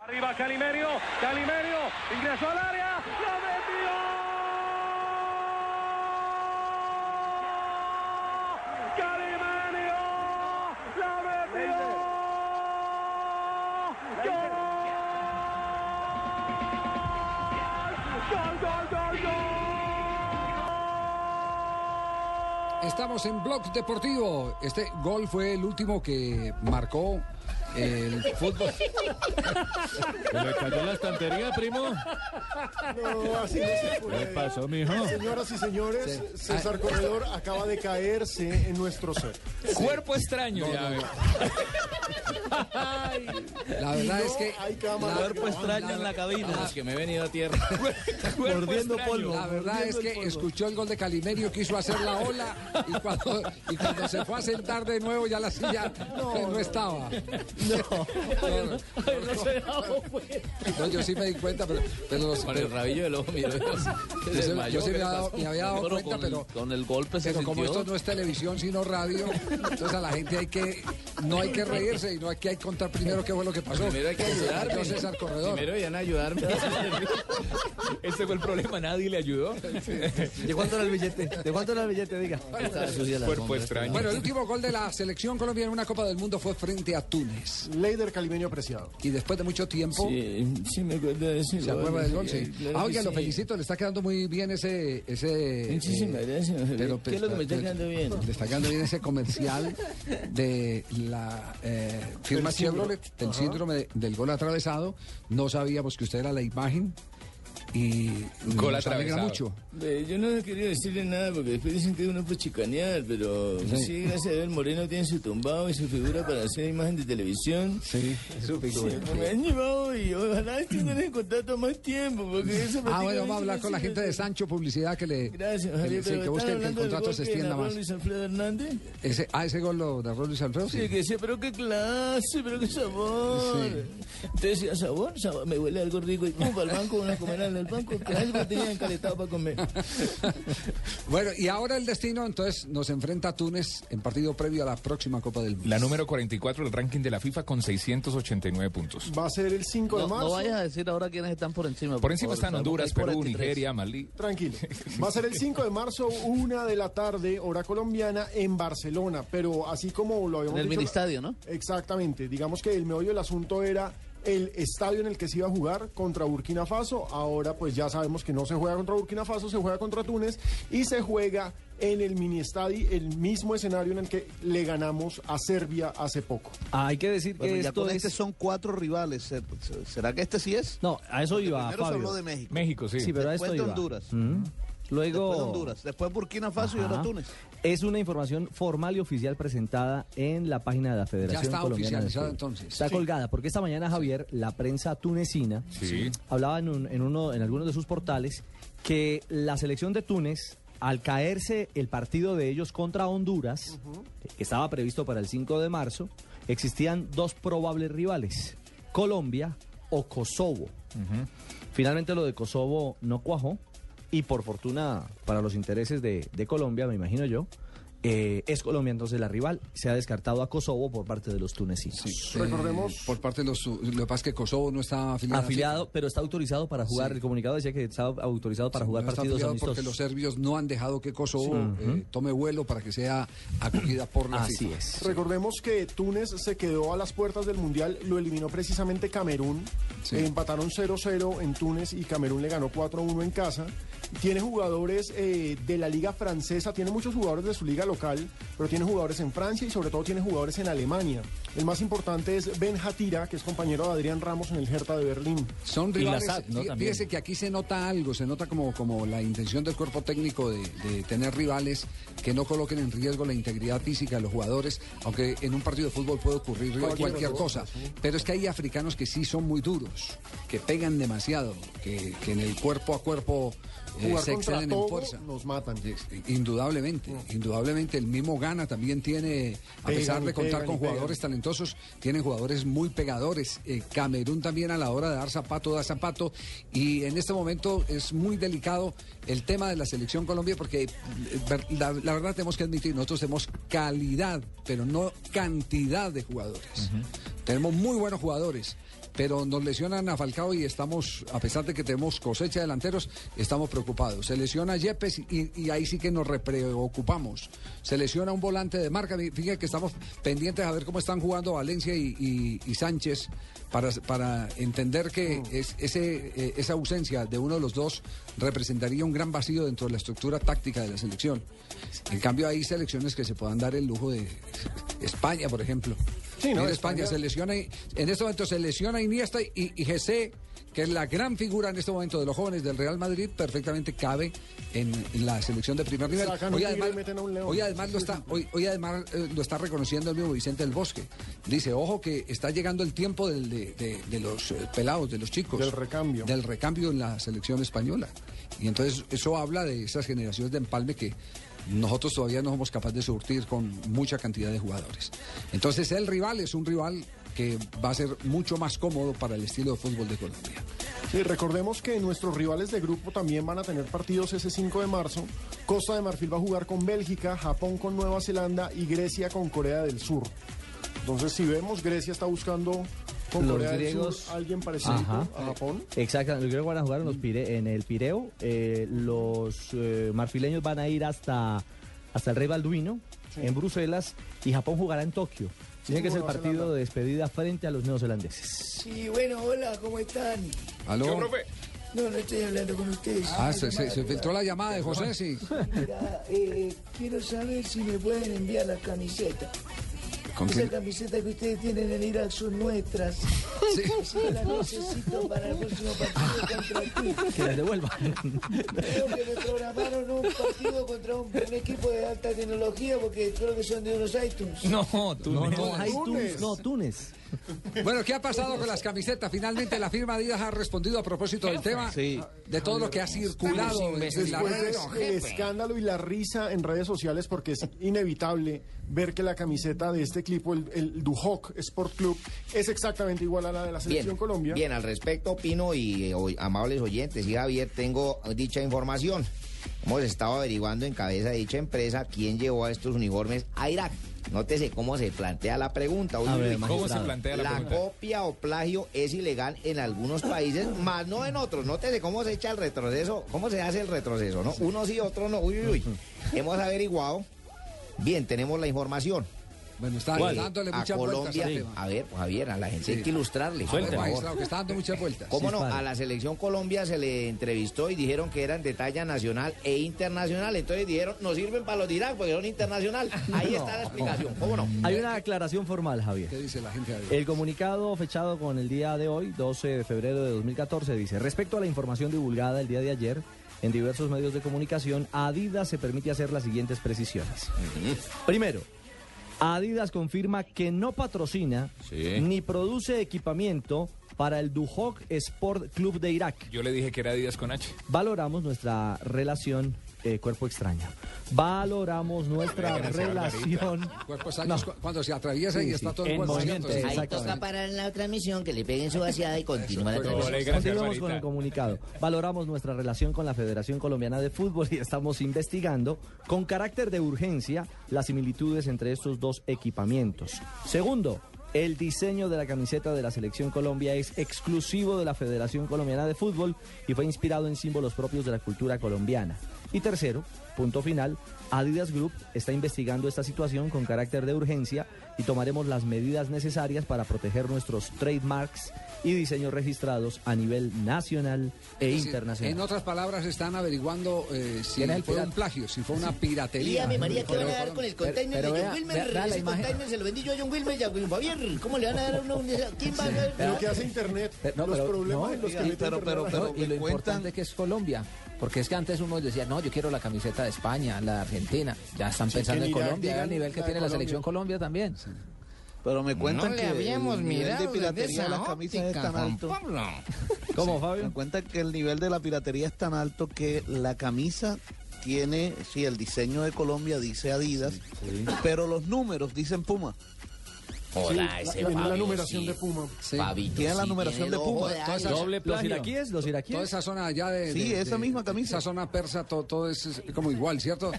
Arriba Calimerio, Calimerio, ingresó al área, lo metió. Calimerio, lo metió. Estamos en Blog Deportivo. Este gol fue el último que marcó el fútbol. ¿Se le cayó la estantería, primo? No, así no se puede. ¿Qué pasó, mijo? Señoras y señores, Sí. César Corredor acaba de caerse en nuestro set. Cuerpo extraño. No, ya no. La verdad no es que hay la- grabando. extraño en la cabina. Ah, que me he venido a tierra. Mordiendo polvo. La verdad es que escuchó el gol de Calimerio, quiso hacer la ola y cuando, y cuando se fue a sentar de nuevo ya la silla no, estaba. No, No, no. no. No, yo sí me di cuenta, pero, pero los, Con el rabillo del ojo, mire. yo, sí- yo sí me, había dado, me había dado Pero cuenta, con, pero, con el golpe se pero como esto no es televisión sino radio, entonces a la gente hay que no hay que reírse y no hay que, hay que contar primero qué fue lo que pasó. Primero hay que ayudarme. Yo, César Corredor. Primero iban a ayudarme. Ese fue el problema, nadie le ayudó. ¿De cuánto era el billete? ¿De cuánto era el billete? Diga. Cuerpo extraño. Bueno, el último gol de la selección colombiana en una Copa del Mundo fue frente a Túnez. Leider Calimeño apreciado. Y después de mucho tiempo, Sí, sí me acuerdo de ese ¿se acuerda del gol? Sí. Claro ah, que oiga, lo sí. felicito, le está quedando muy bien ese... ese Muchísimas eh, gracias. pero, ¿Qué es lo que me está pues, quedando bien? Le está quedando bien ese comercial de la eh, firma. Chevrolet, Ajá. síndrome de- del gol atravesado. No sabíamos que usted era la imagen y Gol nos alegra atravesado. mucho. Eh, Yo no quería decirle nada porque después dicen que uno puede chicanear, pero Sí. sí, gracias a Dios, el Moreno tiene su tumbado y su figura para hacer imagen de televisión. Sí, Sí, me han llevado y ojalá estén en contrato más tiempo porque eso Ah, bueno, vamos a hablar con la gente de. Sancho Publicidad que le, Gracias, que, le- Javier, sí, pero que ¿están busquen que el contrato se que extienda narró más. Luis Alfredo Hernández? Ese, ah, ese gol lo de Luis Alfredo, Sí, sí. que decía, pero qué clase, pero qué sabor. Entonces decía, sabor, sabor, me huele algo rico. Y pum, para el banco, una comer al del banco, que algo tenía encaletado para comer. Bueno, y ahora el destino, entonces, nos enfrenta a Túnez en partido previo a la próxima Copa del Mundo. La número 44 del ranking de la FIFA con 689 puntos. Va a ser el 5 de marzo. no vayas a decir ahora quiénes están por encima. Por encima favor, están Honduras, Perú, 43. Nigeria, Malí. Tranquilo. Va a ser el 5 de marzo, una de la tarde, hora colombiana, en Barcelona. Pero así como lo habíamos En el dicho- ministadio, ¿no? Exactamente. Digamos que el meollo del asunto era el estadio en el que se iba a jugar contra Burkina Faso. Ahora pues ya sabemos que no se juega contra Burkina Faso, se juega contra Túnez y se juega en el mini estadio, el mismo escenario en el que le ganamos a Serbia hace poco. Hay que decir Bueno, que ya esto con es... este son cuatro rivales. ¿ser- ¿Será que este sí es? No, a eso Porque iba, primero se Fabio. habló de México. México, sí. Sí, pero a Después esto de iba. Honduras. Mm. Luego... Después de Honduras, después Burkina Faso y ahora. Túnez. Es una información formal y oficial presentada en la página de la Federación está Colombiana oficializada, entonces. Está Sí. colgada, porque esta mañana, Javier, la prensa tunecina Sí. hablaba en, un- en uno, en algunos de sus portales que la selección de Túnez, al caerse el partido de ellos contra Honduras, que estaba previsto para el 5 de marzo, existían dos probables rivales, Colombia o Kosovo. Finalmente lo de Kosovo no cuajó y por fortuna para los intereses de, de Colombia, me imagino yo, eh, es Colombia entonces la rival. Se ha descartado a Kosovo por parte de los tunecinos. Recordemos. por parte de los. Lo que pasa es que Kosovo no está afiliado. Afiliado, pero está autorizado para jugar. Sí. El comunicado decía que estaba autorizado para Sí, jugar no está partidos afiliado amistosos. porque los serbios no han dejado que Kosovo Sí. eh, tome vuelo para que sea acogida por la Así FIFA. es. Recordemos que Túnez se quedó a las puertas del Mundial, lo eliminó precisamente Camerún. Sí. Empataron 0-0 en Túnez y Camerún le ganó 4-1 en casa. Tiene jugadores eh, de la liga francesa, tiene muchos jugadores de su liga local, pero tiene jugadores en Francia y sobre todo tiene jugadores en Alemania. El más importante es Ben Hatira, que es compañero de Adrián Ramos en el Hertha de Berlín. Son rivales. fí- Fíjese que aquí se nota algo, se nota como, como la intención del cuerpo técnico de, de tener rivales que no coloquen en riesgo la integridad física de los jugadores, aunque en un partido de fútbol puede ocurrir Cualquier cualquier, cosa. Pero es que hay africanos que sí son muy duros, que pegan demasiado, que, que en el cuerpo a cuerpo Jugar se contra exceden en fuerza. nos matan. Indudablemente, indudablemente. El mismo Ghana también tiene, a Pegan pesar de contar pegan con pegan. jugadores talentosos, tienen jugadores muy pegadores. Eh, Camerún también a la hora de dar zapato, da zapato. Y en este momento es muy delicado el tema de la selección Colombia porque eh, la verdad tenemos que admitir, nosotros tenemos calidad, pero no cantidad de jugadores. Tenemos muy buenos jugadores. Pero nos lesionan a Falcao y estamos, a pesar de que tenemos cosecha de delanteros, estamos preocupados. Se lesiona a Yepes y, y ahí sí que nos repreocupamos. Se lesiona un volante de marca. Fíjate que estamos pendientes a ver cómo están jugando Valencia y, y- y Sánchez para, para entender que es, ese, eh, esa ausencia de uno de los dos representaría un gran vacío dentro de la estructura táctica de la selección. En cambio, hay selecciones que se puedan dar el lujo de España, por ejemplo. Sí, ¿no? Mira, España, España- se lesiona, y- en este momento se lesiona Iniesta y, y Jesse, que es la gran figura en este momento de los jóvenes del Real Madrid, perfectamente cabe en, en la selección de primer nivel. Hoy además, hoy además lo está, hoy, hoy además eh, lo está reconociendo el mismo Vicente del Bosque. Dice, ojo que está llegando el tiempo del- de, de- de los eh, pelados, de los chicos. Del recambio. Del recambio en la selección española. Y entonces eso habla de esas generaciones de empalme que nosotros todavía no somos capaces de surtir con mucha cantidad de jugadores. Entonces el rival es un rival que va a ser mucho más cómodo para el estilo de fútbol de Colombia. Sí, recordemos que nuestros rivales de grupo también van a tener partidos ese 5 de marzo. Costa de Marfil va a jugar con Bélgica, Japón con Nueva Zelanda y Grecia con Corea del Sur. Entonces, si vemos, Grecia está buscando con Los Corea griegos- del Sur alguien parecido Ajá. a Japón. Exacto, los griegos van a jugar en, los Pire- en el Pireo, eh, los eh, marfileños van a ir hasta, hasta el Rey Balduino, en Bruselas, y Japón jugará en Tokio. Tiene Sí, que ser Nueva partido Zelanda. de despedida frente a los neozelandeses. Sí, bueno, hola, ¿cómo están? ¿Aló? ¿Qué, profe? No, no estoy hablando con ustedes. Ah, se, se filtró la llamada de José, sí. Mira, eh, quiero saber si me pueden enviar la camiseta. ¿Con Esas quién? camisetas que ustedes tienen en Irak son nuestras. Sí. Sí, las necesito para el próximo partido contra Cuba. Que las devuelvan. Creo que me programaron un partido contra un, un equipo de alta tecnología porque creo que son de unos iTunes. No, No, no, iTunes, Túnez. no, Túnez. Bueno, ¿qué ha pasado con las camisetas? Finalmente la firma Adidas ha respondido a propósito del tema de todo lo que ha circulado en las Después redes. del escándalo y la risa en redes sociales, porque es inevitable ver que la camiseta de este equipo, el, el Duhok Sport Club, es exactamente igual a la de la Selección Bien, Colombia. bien, al respecto opino y eh, amables oyentes y Javier, tengo dicha información. Hemos estado averiguando en cabeza de dicha empresa quién llevó a estos uniformes a Irak. Nótese cómo se plantea la pregunta. Ver. ¿Cómo se plantea la, copia o plagio es ilegal en algunos países, más no en otros. Nótese cómo se echa el retroceso, cómo se hace el retroceso, ¿no? Uno sí, otro no. Uy, uy, uy. Hemos averiguado. Bien, tenemos la información. Bueno, está ¿Cuál? dándole a muchas vueltas Colombia. tema. A ver, pues, Javier, a la gente hay que ilustrarle. A ver, que está dando muchas vueltas. ¿Cómo Sí, no? padre. A la selección Colombia se le entrevistó y dijeron que eran de talla nacional e internacional. Entonces dijeron, no sirven para los de Irak porque son internacional. Ahí está la explicación. ¿Cómo no? Hay una aclaración formal, Javier. ¿Qué dice la gente? Javier? El comunicado fechado con el día de hoy, 12 de febrero de 2014, dice, respecto a la información divulgada el día de ayer en diversos medios de comunicación, a Adidas se permite hacer las siguientes precisiones. Primero, Adidas confirma que no patrocina Sí. ni produce equipamiento para el Duhok Sport Club de Irak. Yo le dije que era Adidas con H. Valoramos nuestra relación eh, cuerpo extraño. Valoramos nuestra relación. Cuerpo extraño cu- cuando se atraviesa y está sí. todo el En movimiento, sí. Ahí toca parar la transmisión, que le peguen su vaciada y continúa la transmisión. Continuamos con el comunicado. Valoramos nuestra relación con la Federación Colombiana de Fútbol y estamos investigando con carácter de urgencia las similitudes entre estos dos equipamientos. Segundo, el diseño de la camiseta de la Selección Colombia es exclusivo de la Federación Colombiana de Fútbol y fue inspirado en símbolos propios de la cultura colombiana. Y tercero, punto final, Adidas Group está investigando esta situación con carácter de urgencia y tomaremos las medidas necesarias para proteger nuestros trademarks y diseños registrados a nivel nacional e Es decir, internacional. En otras palabras, están averiguando eh, si ¿Quién es fue pirata? un plagio, si fue una piratería. Dígame, María, ¿qué van a dar con el container pero de John Wilmer? vea- vea la Ese imagen. container se lo vendí yo a John Wilmer y a Wilmer Javier. ¿Cómo le van a dar a uno un... ¿Quién va a dar? Pero ¿qué hace Internet? no, los pero- problemas no, en los que y- mete pero- pero- pero- y lo importante que es Colombia. Porque es que antes uno decía, no, yo quiero la camiseta de España, la de Argentina. Ya están Sí, pensando en Colombia, al nivel que tiene la selección Colombia también. Pero me cuentan No le que habíamos el nivel de piratería de las camisas es tan alto. Pablo. ¿Cómo, Fabio? Me cuentan que el nivel de la piratería es tan alto que la camisa tiene, sí, el diseño de Colombia dice Adidas, pero los números dicen Puma. Hola, ese tiene la Fabio, numeración sí. de Puma. Sí. Fabito, Tiene la sí, numeración tiene de Puma. de Toda esa- Doble Los plagio. iraquíes, los iraquíes. Toda esa zona allá de... Sí, de- esa de- misma camisa. Esa zona persa, todo, todo es como igual, ¿cierto?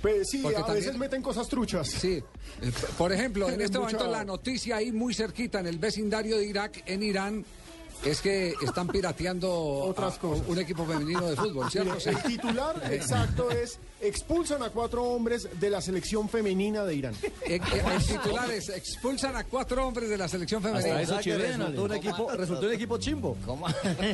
Pues sí, Porque a también- veces meten cosas truchas. Sí. Eh, Por ejemplo, en este momento la noticia ahí muy cerquita, en el vecindario de Irak, en Irán, es que están pirateando Otras a- cosas. un equipo femenino de fútbol, ¿cierto? Mire, el titular exacto es expulsan a cuatro hombres de la selección femenina de Irán. Eh, eh, El titular es expulsan a cuatro hombres de la selección femenina. Hasta eso resultó un equipo, resultó un equipo chimbo. ¿Cómo?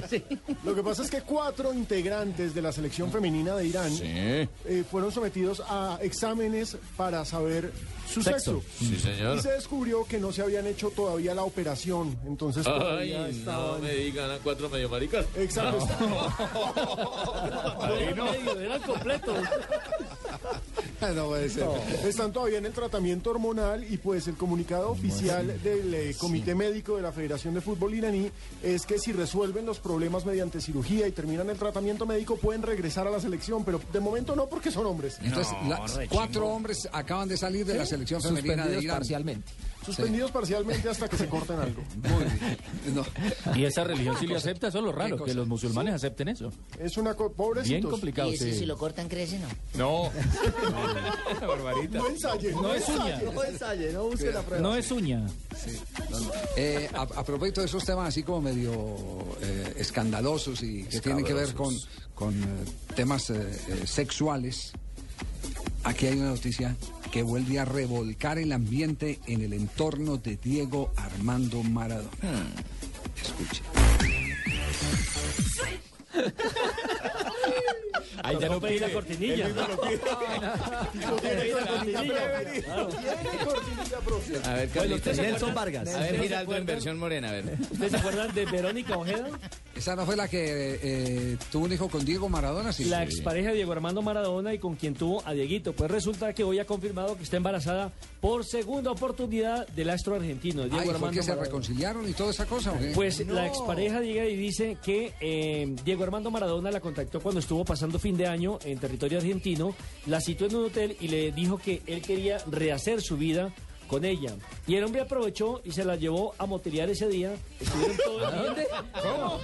Lo que pasa es que cuatro integrantes de la selección femenina de Irán eh, fueron sometidos a exámenes para saber su Sexo. sexo. Sí, señor. Y se descubrió que no se habían hecho todavía la operación. Entonces Ay, estaban... no me digan a cuatro medio maricas. Exacto. medio, eran completos. No puede ser. Están todavía en el tratamiento hormonal y pues el comunicado oficial del eh, Comité Médico de la Federación de Fútbol iraní es que si resuelven los problemas mediante cirugía y terminan el tratamiento médico pueden regresar a la selección, pero de momento no porque son hombres. Entonces, la- cuatro hombres acaban de salir de la selección femenina de Suspendidos Irán. parcialmente. Suspendidos parcialmente hasta que se corten algo. Muy bien. No. Y esa religión sí lo acepta, eso es lo raro, cosa? que los musulmanes acepten eso. Es una co- pobrecitos. Bien complicado, Y ese sí. si lo cortan crece, ¿no? No. Barbarita. No ensaye, No es uña. No ensaye, no busque la prueba. No es uña. Eh, a, a propósito de esos temas así como medio eh, escandalosos y que tienen que ver con, con eh, temas eh, eh, sexuales, aquí hay una noticia que vuelve a revolcar el ambiente en el entorno de Diego Armando Maradona. Escuche. Ahí ya no pedí la cortinilla. A ver, Bueno, ¿usted se Nelson Vargas. A ver, ¿Ustedes se Giraldo en versión morena, a ver. ¿Ustedes se acuerdan de Verónica Ojeda? Esa no fue la que eh, tuvo un hijo con Diego Maradona, sí. La Sí. expareja de Diego Armando Maradona y con quien tuvo a Dieguito. Pues resulta que hoy ha confirmado que está embarazada por segunda oportunidad del astro argentino, Diego Ay, ¿fue Armando que se Maradona. reconciliaron y toda esa cosa? o qué? Pues la expareja llega y dice que eh, Diego Armando Maradona la contactó cuando estuvo pasando fin de año en territorio argentino, la citó en un hotel y le dijo que él quería rehacer su vida con ella. Y el hombre aprovechó y se la llevó a motelear ese día. Estuvieron todo el día. ¿Cómo?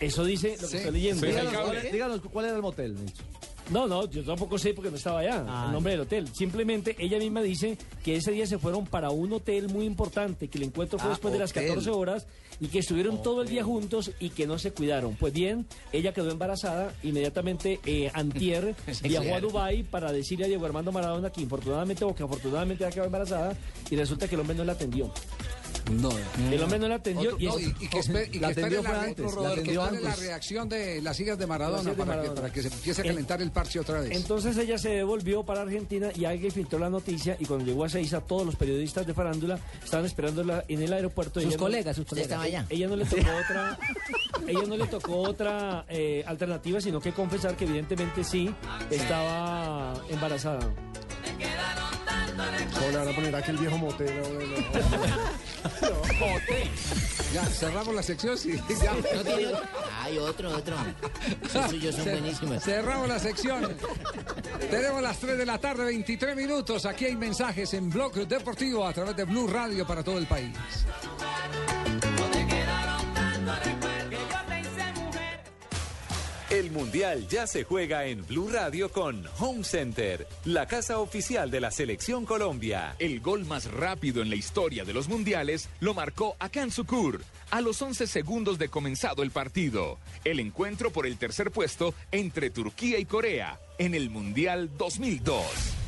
Eso dice lo que estoy leyendo. Díganos, cuál, díganos cuál era el motel. Nelson. No, no, yo tampoco sé porque no estaba allá, Ah, el nombre del hotel. Simplemente ella misma dice que ese día se fueron para un hotel muy importante, que el encuentro fue Ah, después de las hotel. 14 horas y que estuvieron todo el día juntos y que no se cuidaron. Pues bien, ella quedó embarazada, inmediatamente eh, Antier viajó a. Dubái para decirle a Diego Armando Maradona que infortunadamente o que afortunadamente ella quedó embarazada y resulta que el hombre no la atendió. No. El hombre no la atendió Otro- y, no, es- y- y que espe- y La que espere atendió la, fue re- antes, la que atendió espere la antes. reacción de las hijas de Maradona, Las hijas de para, Que, Maradona. para que se empiece a En- calentar el parche otra vez. Entonces ella se devolvió para Argentina y alguien filtró la noticia y cuando llegó a Seiza todos los periodistas de farándula estaban esperándola en el aeropuerto. Sus ella no- colegas, sus ¿Usted colegas. estaba allá? Ella no le tocó otra, ella no le tocó otra eh, alternativa, sino que confesar que evidentemente sí estaba embarazada. ¿Cómo le van a poner aquel viejo motel? No. Ya, cerramos la sección, sí. Ya. No tiene otro. Hay otro, otro. Esos suyos son buenísimos. Cerramos la sección. Tenemos las 3 de la tarde, 23 minutos. Aquí hay mensajes en Blog Deportivo a través de Blue Radio para todo el país. El Mundial ya se juega en Blue Radio con Home Center, la casa oficial de la Selección Colombia. El gol más rápido en la historia de los mundiales lo marcó Akan Sukur a los 11 segundos de comenzado el partido. El encuentro por el tercer puesto entre Turquía y Corea en el Mundial 2002.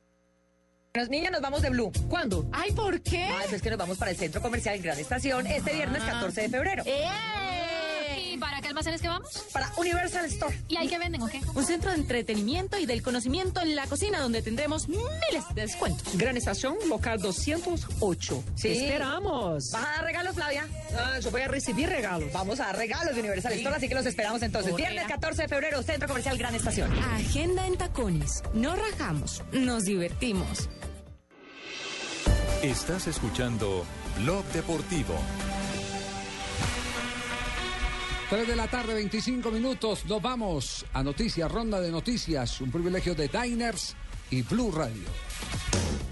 Los niñas nos vamos de Blue. ¿Cuándo? Ay, ¿por qué? Ah, es que nos vamos para el Centro Comercial Gran Estación este viernes 14 de febrero. ¿Y para qué almacenes que vamos? Para Universal Store. ¿Y ahí qué venden o qué? Un centro de entretenimiento y del conocimiento en la cocina donde tendremos miles de descuentos. Gran Estación, local 208. Sí. Te esperamos. ¿Vas a dar regalos, Flavia? Ah, yo voy a recibir regalos. Vamos a dar regalos de Universal Store, así que los esperamos entonces. Correa. Viernes 14 de febrero, Centro Comercial Gran Estación. Agenda en tacones. No rajamos, nos divertimos. Estás escuchando Blog Deportivo. 3 de la tarde, 25 minutos. Nos vamos a noticias, ronda de noticias. Un privilegio de Diners y Blue Radio.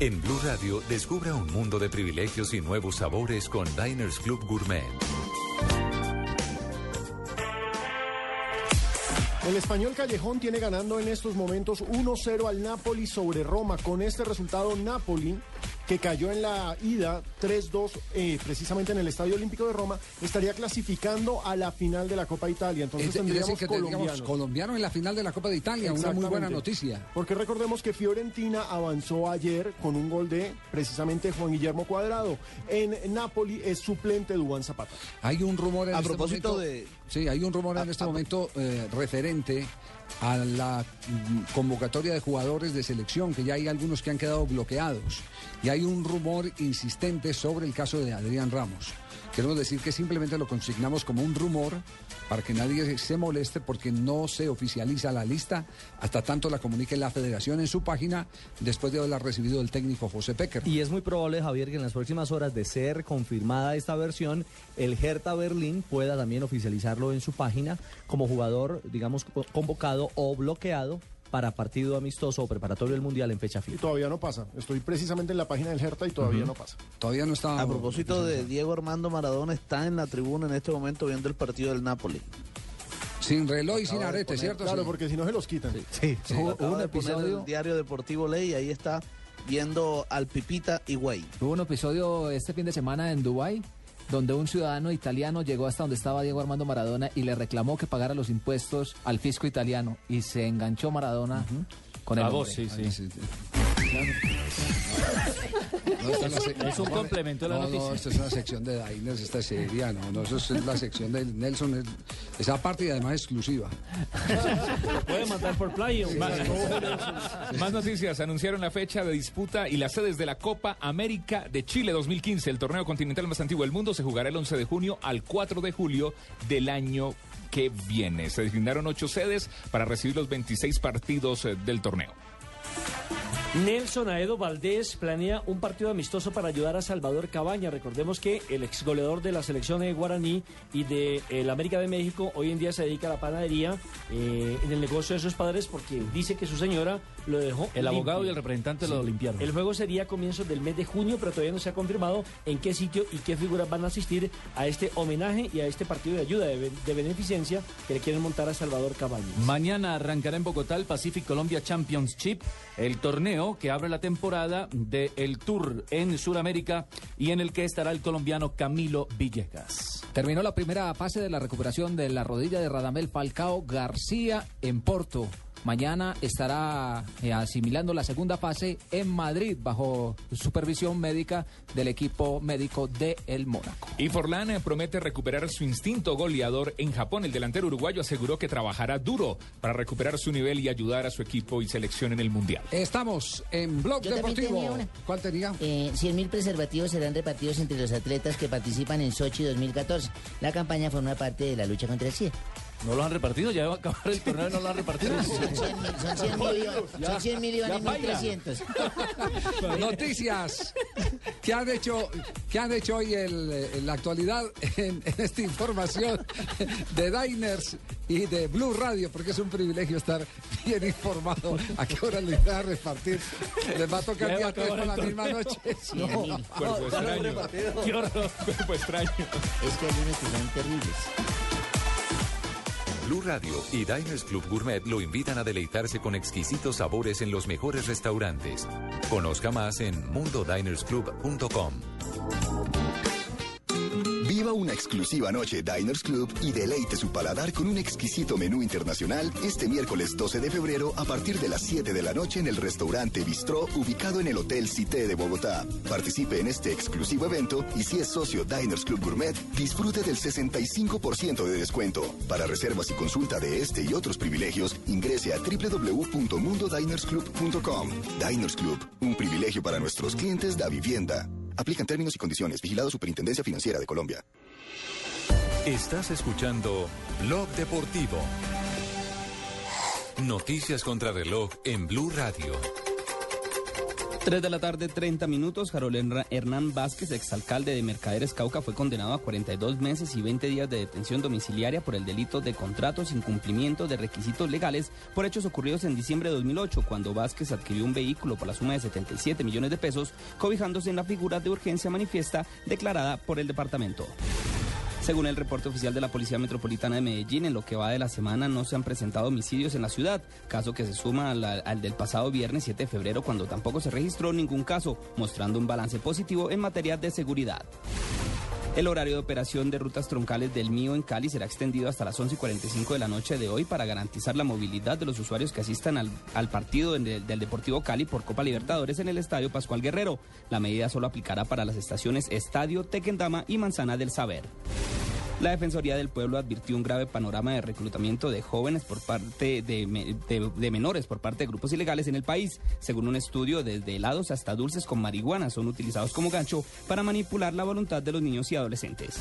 En Blue Radio, descubra un mundo de privilegios y nuevos sabores con Diners Club Gourmet. El español Callejón tiene ganando en estos momentos 1-0 al Napoli sobre Roma. Con este resultado, Napoli, que cayó en la ida 3-2 eh, precisamente en el Estadio Olímpico de Roma, estaría clasificando a la final de la Copa Italia. Entonces Es de- tendríamos que colombianos. colombiano en la final de la Copa de Italia. Una muy buena noticia. Porque recordemos que Fiorentina avanzó ayer con un gol de precisamente Juan Guillermo Cuadrado. En Napoli es suplente Dubán Zapata. Hay un rumor en A este propósito momento- de- Sí, hay un rumor en este momento eh, referente a la mm, convocatoria de jugadores de selección, que ya hay algunos que han quedado bloqueados. Y hay un rumor insistente sobre el caso de Adrián Ramos. Queremos decir que simplemente lo consignamos como un rumor para que nadie se moleste porque no se oficializa la lista hasta tanto la comunique la federación en su página después de haberla recibido el técnico José Pecker. Y es muy probable, Javier, que en las próximas horas de ser confirmada esta versión, el Hertha Berlín pueda también oficializarlo en su página como jugador, digamos, co- convocado o bloqueado para partido amistoso o preparatorio del Mundial en fecha Y FIFA. todavía no pasa. Estoy precisamente en la página del Hertha y todavía no pasa. Todavía no está. A propósito de Diego Armando Maradona, está en la tribuna en este momento viendo el partido del Napoli. Sin reloj y sin arete, poner- ¿cierto? Claro, Sí. porque si no se los quitan. Sí, hubo- acaba hubo un episodio- el diario Deportivo Ley y ahí está viendo al Pipita y Güey. Hubo un episodio este fin de semana en Dubái donde un ciudadano italiano llegó hasta donde estaba Diego Armando Maradona y le reclamó que pagara los impuestos al fisco italiano y se enganchó Maradona con el A vos, sí, sí. No, es un complemento de la no, noticia. No, esta es una sección de Diners, esta es seria, no, no, eso es la sección de Nelson, es- esa parte y además exclusiva. Puede mandar por playa. Más noticias. Anunciaron la fecha de disputa y las sedes de la Copa América de Chile 2015. El torneo continental más antiguo del mundo se jugará el 11 de junio al 4 de julio del año que viene. Se designaron ocho sedes para recibir los 26 partidos eh, del torneo. Nelson Aedo Valdés planea un partido amistoso para ayudar a Salvador Cabaña. Recordemos que el ex goleador de la selección de Guaraní y de eh, la América de México hoy en día se dedica a la panadería eh, en el negocio de sus padres porque dice que su señora lo dejó. El abogado y el representante lo limpiaron. El juego sería a comienzos del mes de junio, pero todavía no se ha confirmado en qué sitio y qué figuras van a asistir a este homenaje y a este partido de ayuda de, be- de beneficencia que le quieren montar a Salvador Cabañas. Mañana arrancará en Bogotá el Pacific Colombia Championship, el torneo que abre la temporada del Tour en Sudamérica y en el que estará el colombiano Camilo Villegas. Terminó la primera fase de la recuperación de la rodilla de Radamel Falcao García en Porto. Mañana estará eh, asimilando la segunda fase en Madrid bajo supervisión médica del equipo médico de El Mónaco. Y Forlán eh, promete recuperar su instinto goleador en Japón. El delantero uruguayo aseguró que trabajará duro para recuperar su nivel y ayudar a su equipo y selección en el Mundial. Estamos en Blog Yo Deportivo. tenía una. ¿Cuál tenía? Eh, 100.000 preservativos serán repartidos entre los atletas que participan en Sochi 2014. La campaña forma parte de la lucha contra el SIDA. ¿No lo han repartido? Ya va a acabar el torneo y no lo han repartido. Son 100 mil, son 100 millones, son 100 millones y 1.300. Noticias que han hecho, que han hecho hoy el- en la actualidad en, en esta información de Diners y de Blue Radio, porque es un privilegio estar bien informado a qué hora les va a repartir. Les va a tocar Ya día tres por la misma noche. No. mil. Cuerpo extraño. Qué horror. Cuerpo extraño. Es que hay unos que son terribles. Blue Radio y Diners Club Gourmet lo invitan a deleitarse con exquisitos sabores en los mejores restaurantes. Conozca más en mundodinersclub.com. Viva una exclusiva noche Diners Club y deleite su paladar con un exquisito menú internacional este miércoles 12 de febrero a partir de las 7 de la noche en el restaurante Bistró ubicado en el Hotel Cité de Bogotá. Participe en este exclusivo evento y si es socio Diners Club Gourmet, disfrute del 65% de descuento. Para reservas y consulta de este y otros privilegios, ingrese a www.mundodinersclub.com. Diners Club, un privilegio para nuestros clientes da vivienda. Aplican términos y condiciones. Vigilado Superintendencia Financiera de Colombia. Estás escuchando Blog Deportivo. Noticias contra reloj en Blue Radio. 3 de la tarde, 30 minutos. Harold Hernán Vázquez, exalcalde de Mercaderes Cauca, fue condenado a 42 meses y 20 días de detención domiciliaria por el delito de contrato sin cumplimiento de requisitos legales por hechos ocurridos en diciembre de 2008, cuando Vázquez adquirió un vehículo por la suma de 77 millones de pesos, cobijándose en la figura de urgencia manifiesta declarada por el departamento. Según el reporte oficial de la Policía Metropolitana de Medellín, en lo que va de la semana no se han presentado homicidios en la ciudad, caso que se suma al, del pasado viernes 7 de febrero, cuando tampoco se registró ningún caso, mostrando un balance positivo en materia de seguridad. El horario de operación de rutas troncales del Mío en Cali será extendido hasta las 11 y 45 de la noche de hoy para garantizar la movilidad de los usuarios que asistan al, partido del Deportivo Cali por Copa Libertadores en el Estadio Pascual Guerrero. La medida solo aplicará para las estaciones Estadio, Tequendama y Manzana del Saber. La Defensoría del Pueblo advirtió un grave panorama de reclutamiento de jóvenes por parte de, me- de- de menores por parte de grupos ilegales en el país. Según un estudio, desde helados hasta dulces con marihuana son utilizados como gancho para manipular la voluntad de los niños y adolescentes.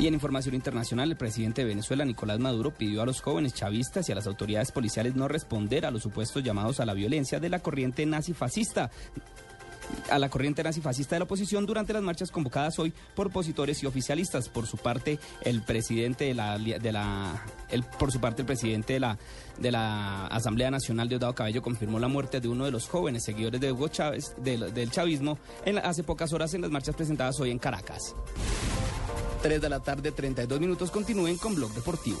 Y en información internacional, el presidente de Venezuela, Nicolás Maduro, pidió a los jóvenes chavistas y a las autoridades policiales no responder a los supuestos llamados a la violencia de la corriente nazi-fascista a la corriente nazifascista de la oposición durante las marchas convocadas hoy por opositores y oficialistas. Por su parte, el presidente de la, de la el, por su parte, el presidente de la, de la Asamblea Nacional, Diosdado Cabello, confirmó la muerte de uno de los jóvenes seguidores de Hugo Chávez, del, del chavismo, hace pocas horas en las marchas presentadas hoy en Caracas. 3 de la tarde, 32 minutos. Continúen con Blog Deportivo.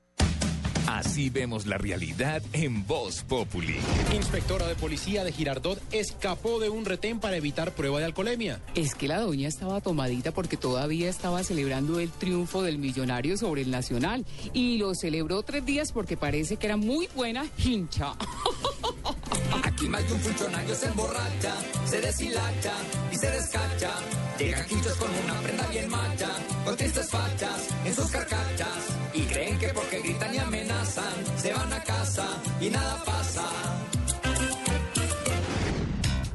Así vemos la realidad en Voz Populi. Inspectora de policía de Girardot escapó de un retén para evitar prueba de alcoholemia. Es que la doña estaba tomadita porque todavía estaba celebrando el triunfo del millonario sobre el nacional y lo celebró tres días porque parece que era muy buena hincha. Aquí más de un funcionario se emborracha, se deshilacha y se descacha. Quichos con una prenda bien macha, con tristes fachas en sus carcachas. Y creen que porque gritan y amenazan, se van a casa y nada pasa.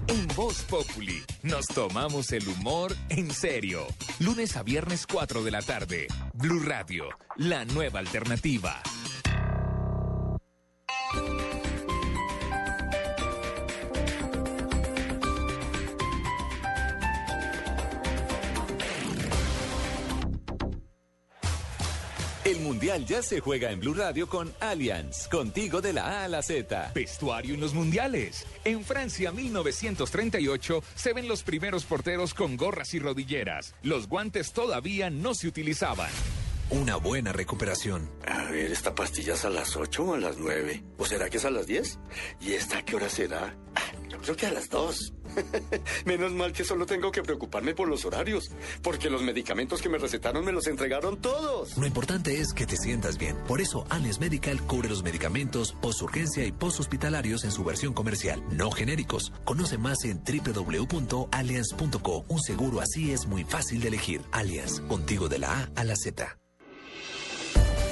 En Voz Populi. Nos tomamos el humor en serio. Lunes a viernes 4 de la tarde. Blue Radio, la nueva alternativa. Mundial ya se juega en Blue Radio con Allianz, contigo de la A a la Z. Vestuario en los mundiales. En Francia 1938 se ven los primeros porteros con gorras y rodilleras. Los guantes todavía no se utilizaban. Una buena recuperación. A ver, ¿esta pastilla es a las 8 o a las 9? ¿O será que es a las 10? ¿Y esta qué hora será? Ah, yo creo que a las 2. Menos mal que solo tengo que preocuparme por los horarios, porque los medicamentos que me recetaron me los entregaron todos. Lo importante es que te sientas bien. Por eso, Allianz Medical cubre los medicamentos post-urgencia y post-hospitalarios en su versión comercial, no genéricos. Conoce más en www.allianz.co. Un seguro así es muy fácil de elegir. Allianz, contigo de la A a la Z.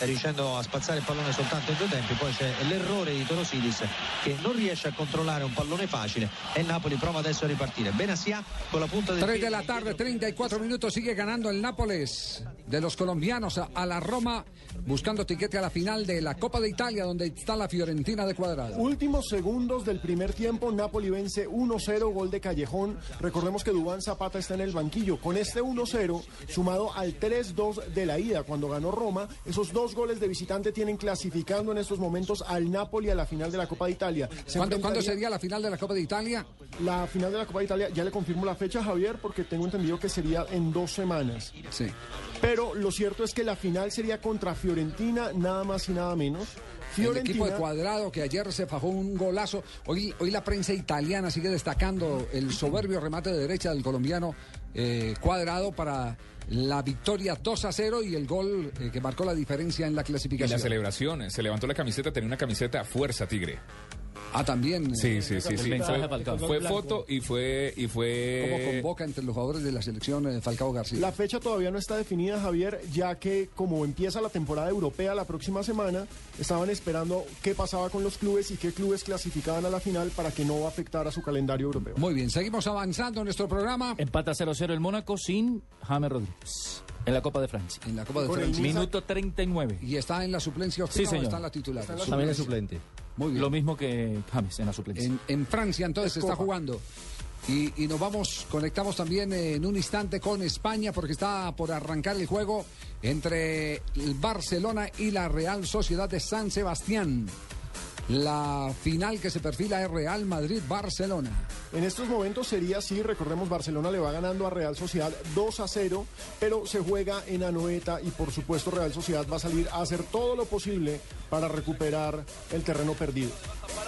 Riuscendo a spazzare il pallone soltanto in due tempi poi c'è l'errore di Torosidis che non riesce a controllare un pallone facile e Napoli prova adesso a ripartire Benassia con la punta del 3 de la tarde, 34 minutos, sigue ganando el Nápoles de los colombianos a, a la Roma, buscando tiquete a la final de la Copa de Italia, donde está la Fiorentina de Cuadrado. Últimos segundos del primer tiempo, Napoli vence 1-0, gol de Callejón. Recordemos que Dubán Zapata está en el banquillo. Con este 1-0, sumado al 3-2 de la ida cuando ganó Roma, esos dos goles de visitante tienen clasificando en estos momentos al Napoli a la final de la Copa de Italia. Se ¿Cuándo, ¿Cuándo enfrentaría- sería la final de la Copa de Italia? La final de la Copa de Italia, ya le confirmo la fecha, Javier, porque tengo entendido que sería en dos semanas. Sí. Pero lo cierto es que la final sería contra Fiorentina, nada más y nada menos. El equipo de Cuadrado que ayer se fajó un golazo. Hoy, hoy la prensa italiana sigue destacando el soberbio remate de derecha del colombiano eh, Cuadrado para la victoria 2 a 0 y el gol eh, que marcó la diferencia en la Y clasificación. la celebración, se levantó la camiseta, tenía una camiseta Fuerza Tigre. Ah, también. Sí, sí, sí. Sí. mensaje Fue, de Falcao. fue foto y fue... Y fue... Como convoca entre los jugadores de la selección eh, Falcao García. La fecha todavía no está definida, Javier, ya que como empieza la temporada europea la próxima semana, estaban esperando qué pasaba con los clubes y qué clubes clasificaban a la final para que no afectara su calendario europeo. Muy bien, seguimos avanzando en nuestro programa. Empata 0-0 el Mónaco sin James Rodríguez. En la Copa de Francia. En la Copa de Francia. Minuto 39. ¿Y está en la suplencia Sí, señor. está en la titular? También es suplente. Muy bien. Lo mismo que James en la suplencia. En, en Francia entonces se está jugando. Y, y nos vamos, conectamos también en un instante con España porque está por arrancar el juego entre el Barcelona y la Real Sociedad de San Sebastián. La final que se perfila es Real Madrid-Barcelona. En estos momentos sería así, recordemos, Barcelona le va ganando a Real Sociedad 2 a 0, pero se juega en Anoeta y por supuesto Real Sociedad va a salir a hacer todo lo posible para recuperar el terreno perdido.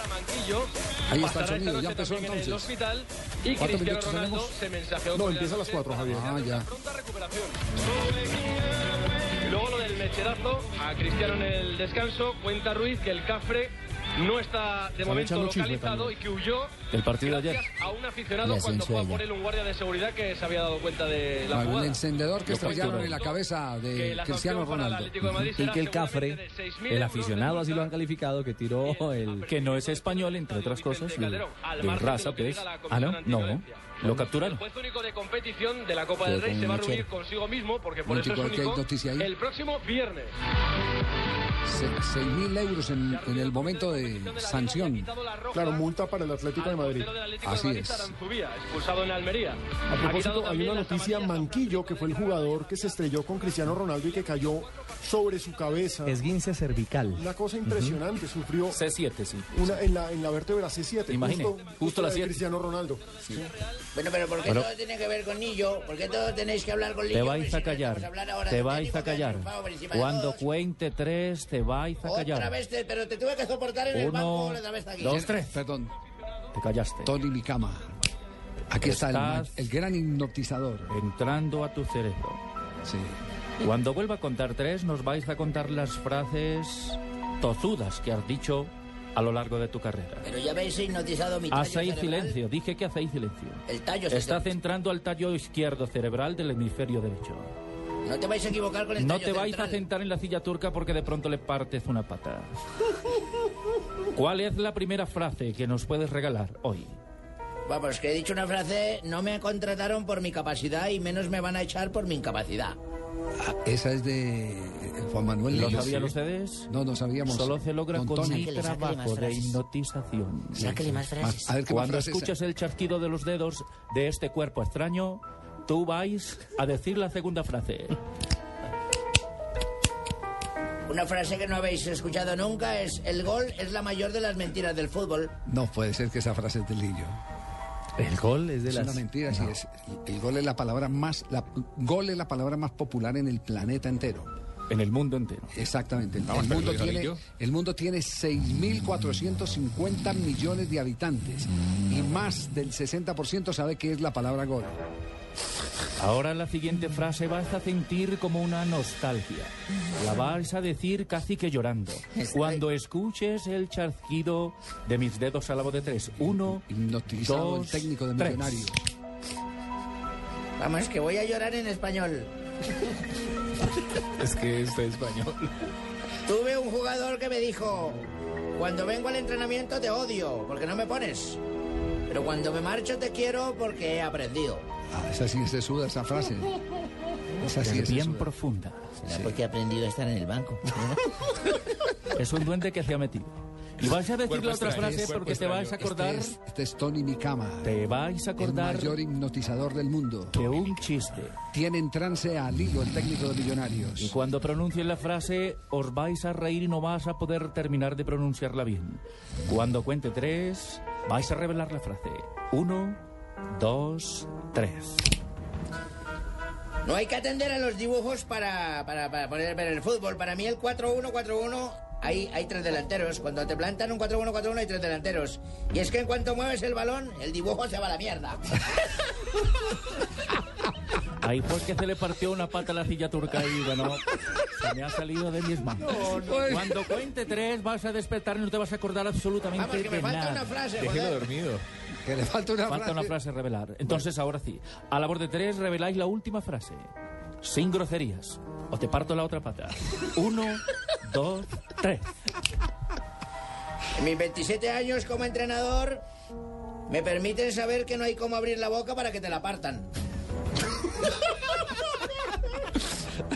Manquillo. Ahí está el sonido, ya empezó también en el entonces. hospital y ¿Cuántos Cristiano minutos Ronaldo tenemos? se mensajeó No, con empieza a las Leandro cuatro, Javier. Ah, ya. Pronta recuperación. Luego lo del mecherazo a Cristiano en el descanso. Cuenta Ruiz que el Cafre no está de Están momento chisme localizado y que huyó El partido de ayer. a un aficionado cuando fue a por él un guardia de seguridad que se había dado cuenta de la Bueno, el jugada. encendedor que estrellaron en la cabeza de la Cristiano Ronaldo. Y que el Cafre, de 6.000 el aficionado así lo han calificado, que tiró el... Que no es español, entre otras cosas, de, de raza, pues. Ah, no, no. Lo capturaron. El juez único de competición de la Copa del Rey se va a un reunir consigo mismo porque por el próximo viernes. Se- seis mil euros en, en el momento de sanción. Claro, multa para el Atlético de Madrid. Así es. Aranzubía, expulsado en Almería. A propósito, hay una noticia, Manquillo, que fue el jugador que se estrelló con Cristiano Ronaldo y que cayó sobre su cabeza. Esguince cervical. Una cosa impresionante, sufrió C7, sí. una, en, la, en la vértebra C7. Imagine, justo, justo la de siete. Cristiano Ronaldo. Bueno, pero ¿por qué Bueno. todo tiene que ver con Nillo? ¿Por qué todo tenéis que hablar con Te Lillo? vais a callar. Te vais a callar. Cuando cuente tres, te vais a Otra callar. vez, te- pero te tuve que soportar en el Uno, banco otra vez aquí. dos, tres. Perdón, Te callaste. Tony Micama. Aquí está el, ma- Estás el gran hipnotizador. Entrando a tu cerebro. Sí. Cuando vuelva a contar tres, nos vais a contar las frases tozudas que has dicho a lo largo de tu carrera. Pero ya habéis hipnotizado mi tallo Hacéis cerebral. silencio, dije que hacéis silencio. El tallo se Está te- centrando al tallo izquierdo cerebral del hemisferio derecho. No te vais a equivocar con el No te vais a central. sentar en la silla turca porque de pronto le partes una pata. ¿Cuál es la primera frase que nos puedes regalar hoy? Vamos, que he dicho una frase, no me contrataron por mi capacidad y menos me van a echar por mi incapacidad. Ah, esa es de eh, Juan Manuel ¿Lo sabían ustedes? No, no sabíamos. Solo se logra Don con mi trabajo de hipnotización. Sáquele más frases. A ver, ¿qué Cuando más frases? escuches el chasquido de los dedos de este cuerpo extraño, tú vais a decir la segunda frase. Una frase que no habéis escuchado nunca es, el gol es la mayor de las mentiras del fútbol. No puede ser que esa frase es de Lillo. El gol es de Es las... una mentira, sí es. El gol es la palabra más, la, gol es la palabra más popular en el planeta entero. En el mundo entero. Exactamente. El, el mundo tiene, el mundo tiene 6.450 millones de habitantes y más del 60% sabe qué es la palabra gol. Ahora la siguiente frase vas a sentir como una nostalgia. La vas a decir casi que llorando. Cuando escuches el chasquido de mis dedos a la voz de tres. Uno, Hipnotizado dos, el técnico de tres. Millonarios. Vamos, que voy a llorar en español. Es que está español. Tuve un jugador que me dijo, cuando vengo al entrenamiento te odio porque no me pones. Pero cuando me marcho te quiero porque he aprendido. Ah, esa sí se suda esa frase. Esa sí Es es bien sesuda. profunda. ¿Será porque he aprendido a estar en el banco? Es un duende que se ha metido. Y vas a decir Cuerpo la otra extraño, frase porque te vas a acordar, Este es, este es Tony Mikama, te vais a el acordar mayor hipnotizador del mundo. de un chiste. Tiene en trance a Lilo, el técnico de Y Millonarios. cuando pronuncie la frase, os vais a reír y no vas a poder terminar de pronunciarla bien. Cuando cuente tres, vais a revelar la frase. Uno, dos, tres. No hay que atender a los dibujos para, para, para poder ver el fútbol. Para mí el 4-1, 4-1, hay, hay tres delanteros. Cuando te plantan un 4-1, 4-1 hay tres delanteros. Y es que en cuanto mueves el balón, el dibujo se va a la mierda. Ahí fue que se le partió una pata a la silla turca y bueno, se me ha salido de mis manos. Cuando cuente tres, vas a despertar y no te vas a acordar absolutamente Vamos, que me de falta nada. una frase, Déjelo dormido. Que le falta una Falta frase. una frase revelar. Entonces, ahora sí. A la voz de tres, reveláis la última frase. Sin groserías. O te parto la otra pata. Uno, dos, tres. En mis 27 años como entrenador, me permiten saber que no hay cómo abrir la boca para que te la partan.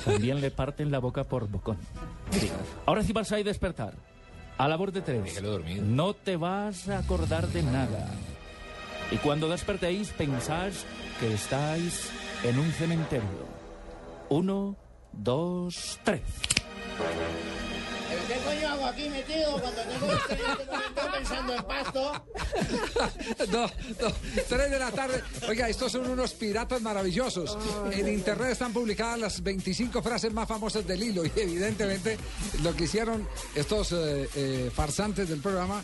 También le parten la boca por bocón. Sí. Ahora sí vas a ir a despertar. A la voz de tres. No te vas a acordar de nada. Y cuando despertéis, pensáis que estáis en un cementerio. Uno, dos, tres. ¿Pero qué coño hago aquí metido cuando tengo en este pensando en pasto? No, no, tres de la tarde. Oiga, estos son unos piratas maravillosos. En internet están publicadas las 25 frases más famosas del hilo y evidentemente lo que hicieron estos eh, eh, farsantes del programa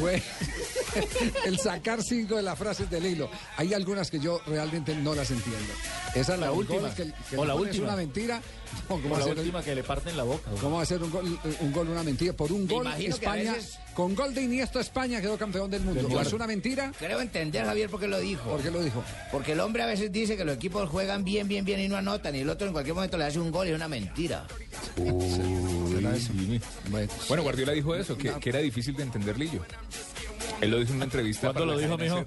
fue el sacar cinco de las frases del hilo. Hay algunas que yo realmente no las entiendo. Esa es la, La última. que, que O le la última. una mentira. No, ¿cómo Como la hacer- última que le parten la boca. ¿Cómo va a ser un gol, un gol una mentira? Por un gol, España, veces- con gol de Iniesta, España quedó campeón del mundo. Del ¿O es una mentira? Creo entender, Javier, por qué lo dijo. ¿Por qué lo dijo? Porque el hombre a veces dice que los equipos juegan bien, bien, bien y no anotan. Y el otro en cualquier momento le hace un gol y es una mentira. Uy. Bueno, Guardiola dijo eso, que, que era difícil de entender Lillo. Él lo dijo en una entrevista. ¿Cuándo para lo dijo, mijo?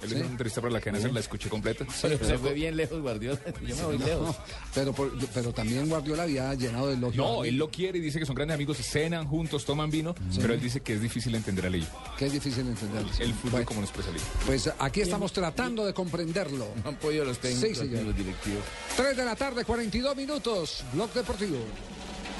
Él dijo en una entrevista para la cadena Ser, la escuché completa. Se fue bien lejos, Guardiola. Yo me voy lejos. pero, por- pero también Guardiola había llenado de elogios. No, él lo quiere y dice que son grandes amigos, cenan juntos, toman vino, pero él dice que es difícil entender a Lillo. Que es difícil entender. El fútbol como lo expresa Lillo. Pues aquí estamos tratando de comprenderlo. No han podido los técnicos Sí, los directivos. 3 de la tarde, 42 minutos. Blog Deportivo.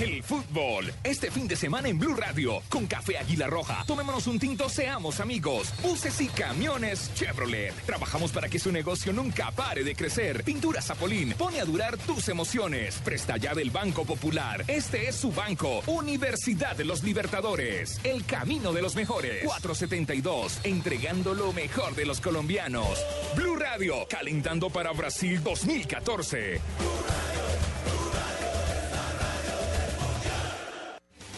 El fútbol. Este fin de semana en Blue Radio. Con Café Águila Roja. Tomémonos un tinto, seamos amigos. Buses y camiones Chevrolet. Trabajamos para que su negocio nunca pare de crecer. Pintura Zapolín. Pone a durar tus emociones. Presta ya del Banco Popular. Este es su banco. Universidad de los Libertadores. El camino de los mejores. 472. Entregando lo mejor de los colombianos. Blue Radio. Calentando para Brasil 2014.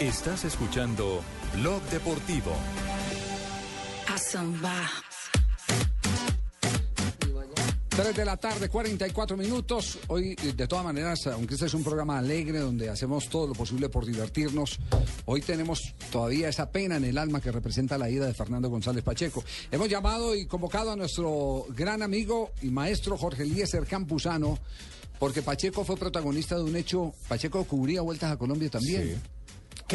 Estás escuchando Blog Deportivo. Asamba. 3 de la tarde, 44 minutos. Hoy, de todas maneras, aunque este es un programa alegre donde hacemos todo lo posible por divertirnos, hoy tenemos todavía esa pena en el alma que representa la ida de Fernando González Pacheco. Hemos llamado y convocado a nuestro gran amigo y maestro Jorge Eliezer Campuzano, porque Pacheco fue protagonista de un hecho. Pacheco cubría vueltas a Colombia también.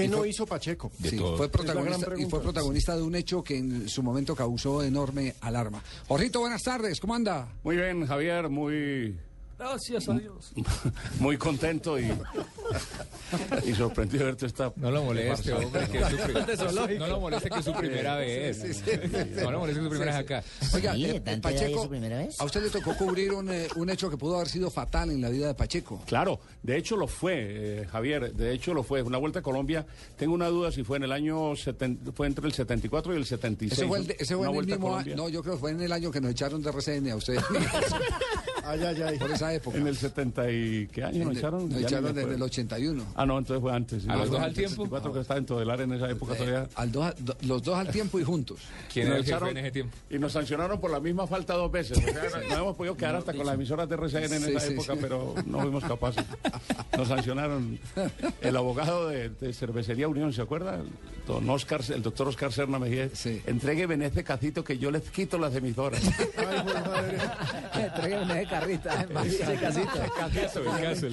¿Qué no fue- hizo Pacheco? Sí, fue protagonista, y fue protagonista de un hecho que en su momento causó enorme alarma. Jorrito, buenas tardes, ¿cómo anda? Muy bien, Javier, muy, Gracias a Dios. muy contento y, y sorprendido de verte esta. No lo moleste, hombre, que es su, pri- no lo moleste que es su primera vez. Sí, sí, sí, sí. No lo moleste que es su primera vez acá. Oiga, Sí, eh, ¿tanto era Pacheco, su primera vez? a usted le tocó cubrir un, eh, un hecho que pudo haber sido fatal en la vida de Pacheco. Claro, de hecho lo fue, eh, Javier, de hecho lo fue. Una vuelta a Colombia, tengo una duda si fue en el año, seten- fue entre el 74 y el 76. Ese fue, el, ese fue Una en el mismo año, no, yo creo que fue en el año que nos echaron de RCN a ustedes. ay, ay, ay. Por esa época. En el 70 y... ¿Qué año En nos echaron? nos echaron desde el 81. Ah, no, entonces fue antes. ¿A los dos al tiempo? 74 que estaba en Todelar en esa época todavía. Al dos- do- los dos al tiempo y juntos. Y nos echaron- Y nos sancionaron por la misma falta dos veces. No, hemos podido quedar hasta con las emisoras de RCN en Sí, esa sí, época, sí. pero no fuimos capaces. Nos sancionaron. El abogado de, de Cervecería Unión, ¿se acuerda? Don Oscar, el doctor Oscar Serna Mejía. Entregue Benete Cacito que yo les quito las emisoras. Tráigame de carrita. Ese casito. Caso, el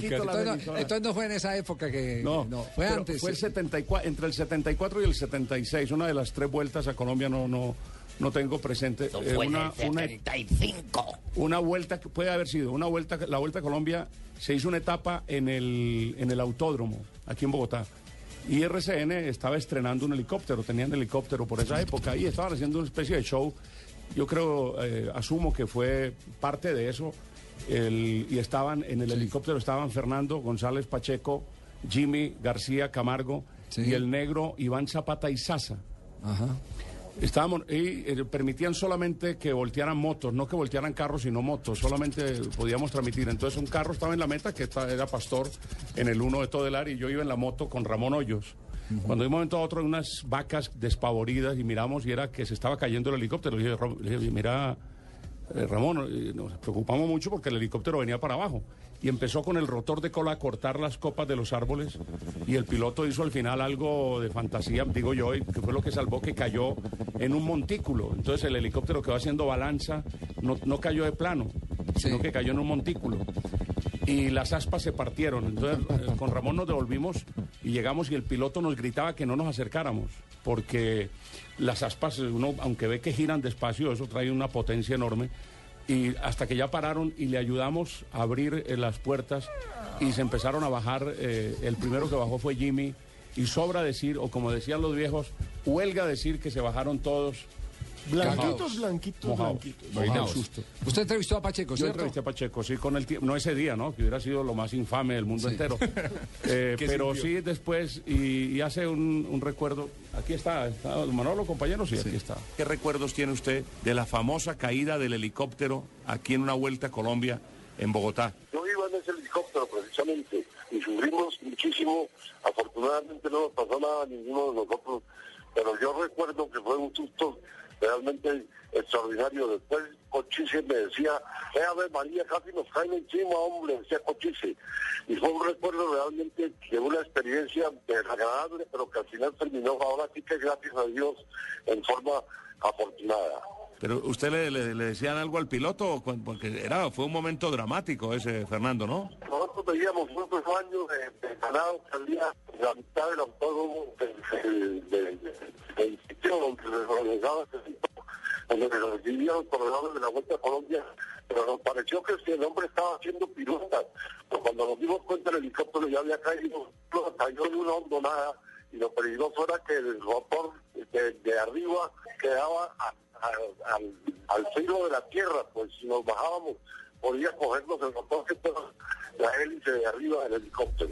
el. Entonces, no, fue en esa época que. No, fue antes. Fue el 74, entre el 74 y el 76, una de las tres vueltas a Colombia no, no, no tengo presente. Eso Eh, fue en una, el una- 75. una vuelta que puede haber sido una vuelta la vuelta a Colombia se hizo una etapa en el en el autódromo aquí en Bogotá y RCN estaba estrenando un helicóptero tenían helicóptero por esa época y estaban haciendo una especie de show yo creo eh, asumo que fue parte de eso el- y estaban en el helicóptero estaban Fernando González Pacheco Jimmy García Camargo y el negro Iván Zapata y Sasa Ajá. Estábamos, y eh, permitían solamente que voltearan motos, no que voltearan carros, sino motos, solamente podíamos transmitir. Entonces un carro estaba en la meta, que era Pastor, en el 1 de Todelar, y yo iba en la moto con Ramón Hoyos. Cuando de un momento a otro unas vacas despavoridas y miramos y era que se estaba cayendo el helicóptero. Le dije, "Ram- le dije, mira, eh, Ramón, eh, nos preocupamos mucho porque el helicóptero venía para abajo. Y empezó con el rotor de cola a cortar las copas de los árboles. Y el piloto hizo al final algo de fantasía, digo yo, y que fue lo que salvó que cayó en un montículo. Entonces el helicóptero que va haciendo balanza no, no cayó de plano, sino que cayó en un montículo. Y las aspas se partieron. Entonces eh, con Ramón nos devolvimos y llegamos y el piloto nos gritaba que no nos acercáramos, porque las aspas, uno, aunque ve que giran despacio, eso trae una potencia enorme. Y hasta que ya pararon y le ayudamos a abrir eh, las puertas y se empezaron a bajar. eh, el primero que bajó fue Jimmy. Y sobra decir, o como decían los viejos, huelga decir que se bajaron todos. Blanquitos, blanquitos, blanquitos. Susto. Usted entrevistó a Pacheco, Yo ¿cierto? entrevisté a Pacheco, sí, con el tiempo, no ese día, ¿no? Que hubiera sido lo más infame del mundo Sí. entero. Eh, ¿Qué pero sintió? sí después, y, y hace un, un recuerdo, aquí está, está Manolo, compañero, sí, aquí está. ¿Qué recuerdos tiene usted de la famosa caída del helicóptero aquí en una vuelta a Colombia en Bogotá? Yo iba en ese helicóptero precisamente y sufrimos muchísimo. Afortunadamente no nos pasó nada a ninguno de nosotros pero yo recuerdo que fue un susto realmente extraordinario. Después Cochise me decía, eh, Ave María, casi nos caen encima, hombre, decía Cochise. Y fue un recuerdo realmente de una experiencia desagradable, pero que al final terminó, ahora sí que gracias a Dios, en forma afortunada. Pero usted le, le- decían algo al piloto, porque era, fue un momento dramático ese, Fernando, ¿no? Nosotros veíamos muchos años de, de ganado salía la mitad del autódromo del de, de, de, sitio donde se organizaba ese sitio, donde se recibían corredores de la Vuelta a Colombia, pero nos pareció que este hombre estaba haciendo piruetas. Pero cuando nos dimos cuenta el helicóptero ya había caído, cayó en una hondonada y lo peligroso era que el motor de, de arriba quedaba a- al, al filo de la tierra, pues si nos bajábamos podía cogernos el motor que estaba la hélice de arriba del helicóptero.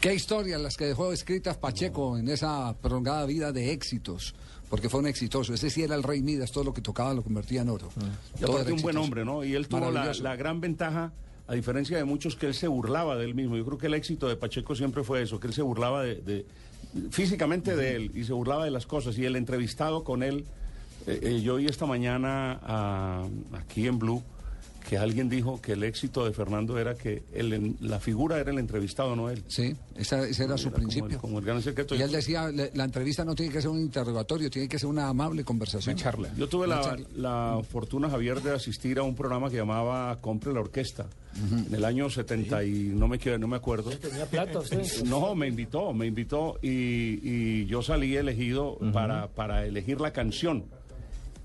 ¿Qué historias las que dejó escritas Pacheco en esa prolongada vida de éxitos? Porque fue un exitoso. Ese sí era el rey Midas, todo lo que tocaba lo convertía en oro. Y Todo aparte era un buen hombre, ¿no? Y él tuvo la, la gran ventaja, a diferencia de muchos, que él se burlaba de él mismo. Yo creo que el éxito de Pacheco siempre fue eso, que él se burlaba de, de- físicamente de él y se burlaba de las cosas. Y el entrevistado con él, eh, eh, yo oí esta mañana ah, aquí en Blue que alguien dijo que el éxito de Fernando era que el en- la figura era el entrevistado, no él. Sí, esa- ese era su como el- principio. Como el, gran secreto. Y él decía, le- la entrevista no tiene que ser un interrogatorio, tiene que ser una amable conversación. Yo tuve Una la, charla. la fortuna, Javier, de asistir a un programa que llamaba Compre la Orquesta. En el año 70 y no me, quiero- no me acuerdo. Tenía plata. No, me invitó, me invitó y, y yo salí elegido para, para elegir la canción.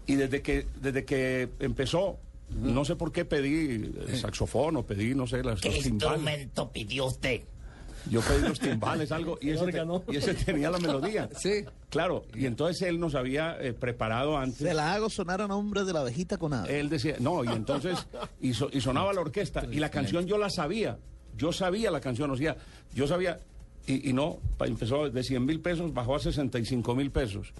Y desde que, desde que empezó, no sé por qué pedí el saxofón o pedí, no sé, las, ¿Qué los timbales. instrumento pidió usted? Yo pedí los timbales, algo, y ese, te- y ese tenía la melodía. Sí. Claro, y entonces él nos había eh, preparado antes. Se la hago sonar a nombre de la abejita con nada. Él decía, no, y entonces, y, so- y sonaba la orquesta, y la canción yo la sabía, yo sabía la canción, o sea, yo sabía, y, y no, empezó de 100 mil pesos, bajó a 65 mil pesos.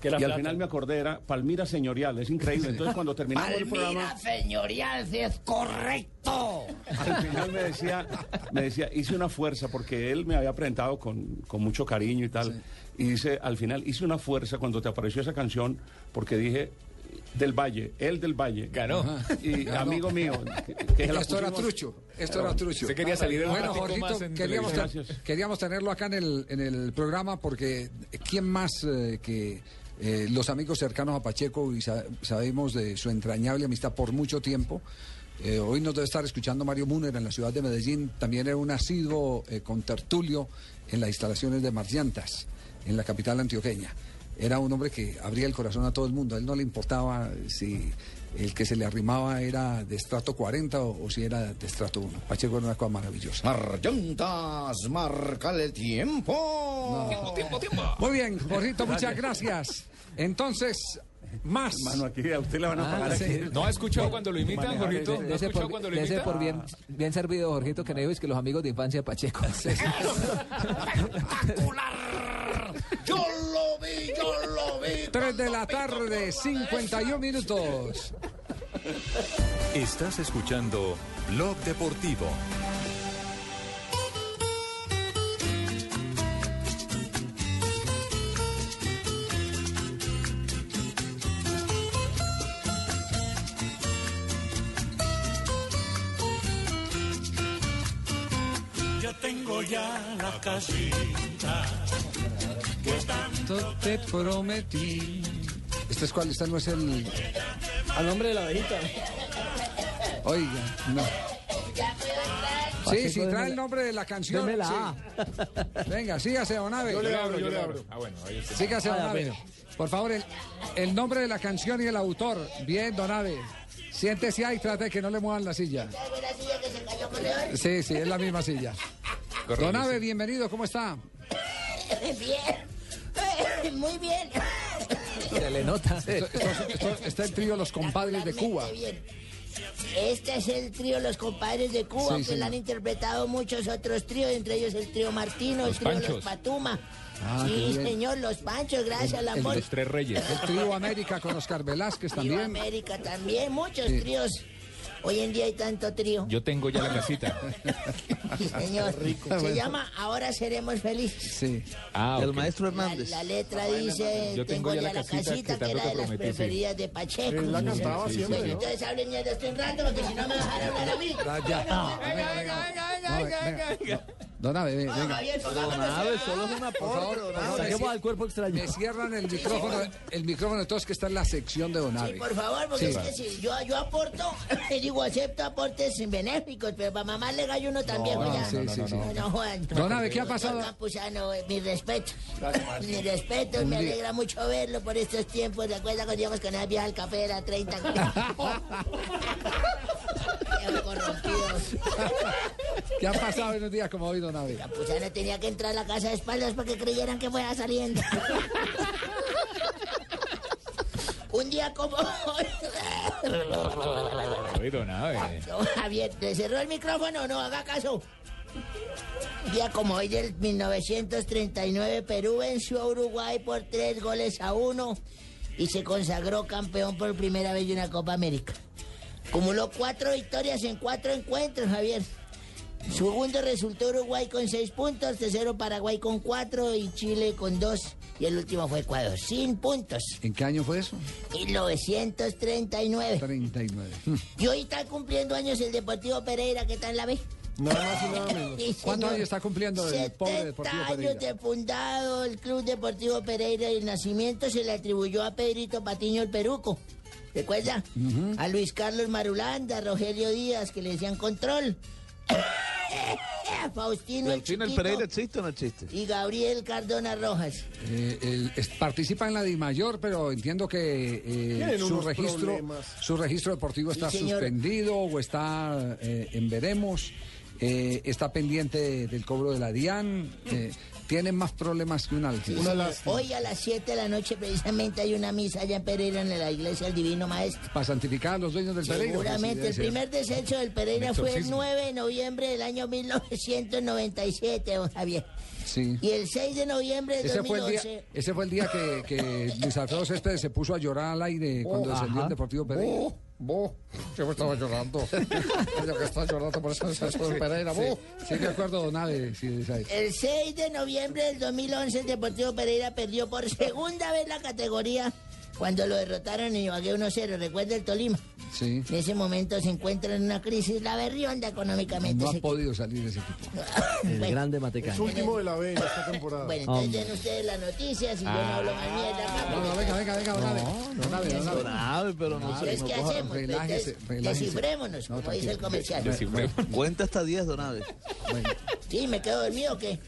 Que y al final me acordé, era Palmira Señorial, es increíble. Entonces cuando terminamos el Palmira programa, señorial, si es correcto. al final me decía, me decía, hice una fuerza, porque él me había presentado con, con mucho cariño y tal. Y dice, al final hice una fuerza cuando te apareció esa canción, porque dije, del Valle, él del Valle. Ganó. Y Ganó. amigo mío. que- que se Esto era trucho, esto era trucho. Usted quería salir un Bueno, Jorgito, queríamos, queríamos tenerlo acá en el, en el programa porque ¿quién más eh, que eh, los amigos cercanos a Pacheco y sa- sabemos de su entrañable amistad por mucho tiempo? Eh, hoy nos debe estar escuchando Mario Muner en la ciudad de Medellín. También era un asiduo eh, con tertulio en las instalaciones de Marciantas, en la capital antioqueña. Era un hombre que abría el corazón a todo el mundo. A él no le importaba si el que se le arrimaba era de estrato 40 o, o si era de estrato 1. Pacheco era una cosa maravillosa. Marllantas, marca el tiempo. Tiempo, tiempo, tiempo. Muy bien, Jorgito, muchas gracias. Entonces, más. Mano, aquí a usted le van a Ah, pagar sí. aquí. ¿No ha escuchado cuando lo imitan, Jorgito? ¿No ha escuchado por, cuando lo dese imitan? por bien, bien servido, Jorgito, que no es que los amigos de infancia de Pacheco. ¡Espectacular! Yo lo vi, yo lo vi. 3 de la tarde, 51 minutos. Estás escuchando Blog Deportivo. Tengo ya la casita que tanto Te prometí. ¿Este es cuál? Este no es el. A nombre de la abejita. Oiga, no. Sí, sí, trae el nombre de la canción. sí. Venga, sígase, don Abe. Yo le abro, yo le abro. Ah, bueno, ahí está. Sígase, don pena. Por favor, el, el nombre de la canción y el autor. Bien, don Abe. Siéntese ahí y trate de que no le muevan la silla. Sí, sí, es la misma silla. Don Abe, bienvenido, ¿cómo está? Bien. Muy bien. Se le nota. Esto, esto- esto- está el trío Los Compadres de Cuba. Bien. Este es el trío Los Compadres de Cuba, Sí, que sí. lo han interpretado muchos otros tríos, entre ellos el trío Martino, el Los trío Panchos. Los Patuma. Ah, sí, señor, Los Panchos, gracias, la Los tres reyes. El trío América con Oscar Velázquez Trío también. América también, muchos Sí. tríos. Hoy en día hay tanto trío. Yo tengo ya la casita. Sí, señor. Se llama Ahora seremos felices. Sí. Ah, El maestro Hernández. La letra dice, Yo tengo, ya la casita, que, tanto era de las prometí, sí. preferidas de Pacheco. La Sí, cantaba sí, siempre, Bueno, ¿no? entonces hablen mierda estoy un rato, porque si no me dejan hablar a mí. Ya, ya. No, venga, venga. No, venga. Don Abe, venga. Don Abe, a- solo es una Por favor, por favor, Saquemos me al cuerpo extraño. Me cierran el micrófono, el micrófono de todos que está en la sección de Don Sí, Abe. por favor, porque Sí. es que si yo, yo aporto, digo, acepto aportes benéficos, pero para mamá le gallo uno también, No, oiga. sí, sí, sí. No, no, Juan. Don Abe, ¿qué ha pasado? Campuzano, mi respeto. Mi respeto, me alegra mucho verlo por estos tiempos. ¿De acuerdo cuando íbamos con viaje al café? Era 30. Viejo corrompido. ¿Qué ha pasado en un día como hoy, Don Abe? Campuzano tenía que entrar a la casa de espaldas para que creyeran que fuera saliendo. Un día como hoy. Don Abe. No, Javier, ¿le cerró el micrófono? No, haga caso. Un día como hoy del 1939, Perú venció a Uruguay por tres goles a uno y se consagró campeón por primera vez de una Copa América. Acumuló cuatro victorias en cuatro encuentros, Javier. Segundo resultó Uruguay con seis puntos, tercero Paraguay con cuatro y Chile con dos. Y el último fue Ecuador, sin puntos. ¿En qué año fue eso? 1939. 39. Y hoy está cumpliendo años el Deportivo Pereira, que está en la B. Nada más y nada menos. Sí, ¿Cuántos años está cumpliendo el pobre 70 Deportivo años Pereira? de fundado el Club Deportivo Pereira y el nacimiento se le atribuyó a Pedrito Patiño el Peruco. ¿Recuerda? A Luis Carlos Marulanda, a Rogelio Díaz, que le decían control. Faustino el ¿El fin el Chiquito Pereira existe o no existe? y Gabriel Cardona Rojas. Eh, el- es- participa en la DIMAYOR, pero entiendo que eh, su registro problemas. su registro deportivo está Sí, suspendido o está eh, en veremos. eh, está pendiente del cobro de la DIAN. Tiene más problemas que un álgebra. Una lástima. Hoy a las 7 de la noche precisamente hay una misa allá en Pereira en la iglesia del Divino Maestro. Para santificar a los dueños del Pereira. Seguramente el Sí, primer descenso del Pereira fue el exorcismo. 9 de noviembre del año 1997, don Javier. Sí. Y el 6 de noviembre del Ese fue el 2011. día, ese fue el día que, que Luis Alfredo Céspedes se puso a llorar al aire cuando descendió el Deportivo Pereira. Bo, bo, yo estaba llorando. Yo que está llorando por ese descenso del Pereira. Bo. sí, de acuerdo, don Abe, sí, de. El 6 de noviembre del 2011 el Deportivo Pereira perdió por segunda vez la categoría cuando lo derrotaron en Ibagué 1-0. Recuerda el Tolima. Sí. En ese momento se encuentra en una crisis la berrionda económicamente. No ha podido salir ese equipo. El Bueno. grande Es Matecaño. último de la B en esta temporada. Bueno, entonces Hombre. den ustedes las noticias y yo no hablo más mierda. acá, No, no, venga. Don Abe, pero no sé. ¿qué no hacemos? relájese, relájese. Descifrémonos, No, como dice el comercial. Cuenta hasta 10, Don Abe. Sí, ¿me quedo dormido o qué?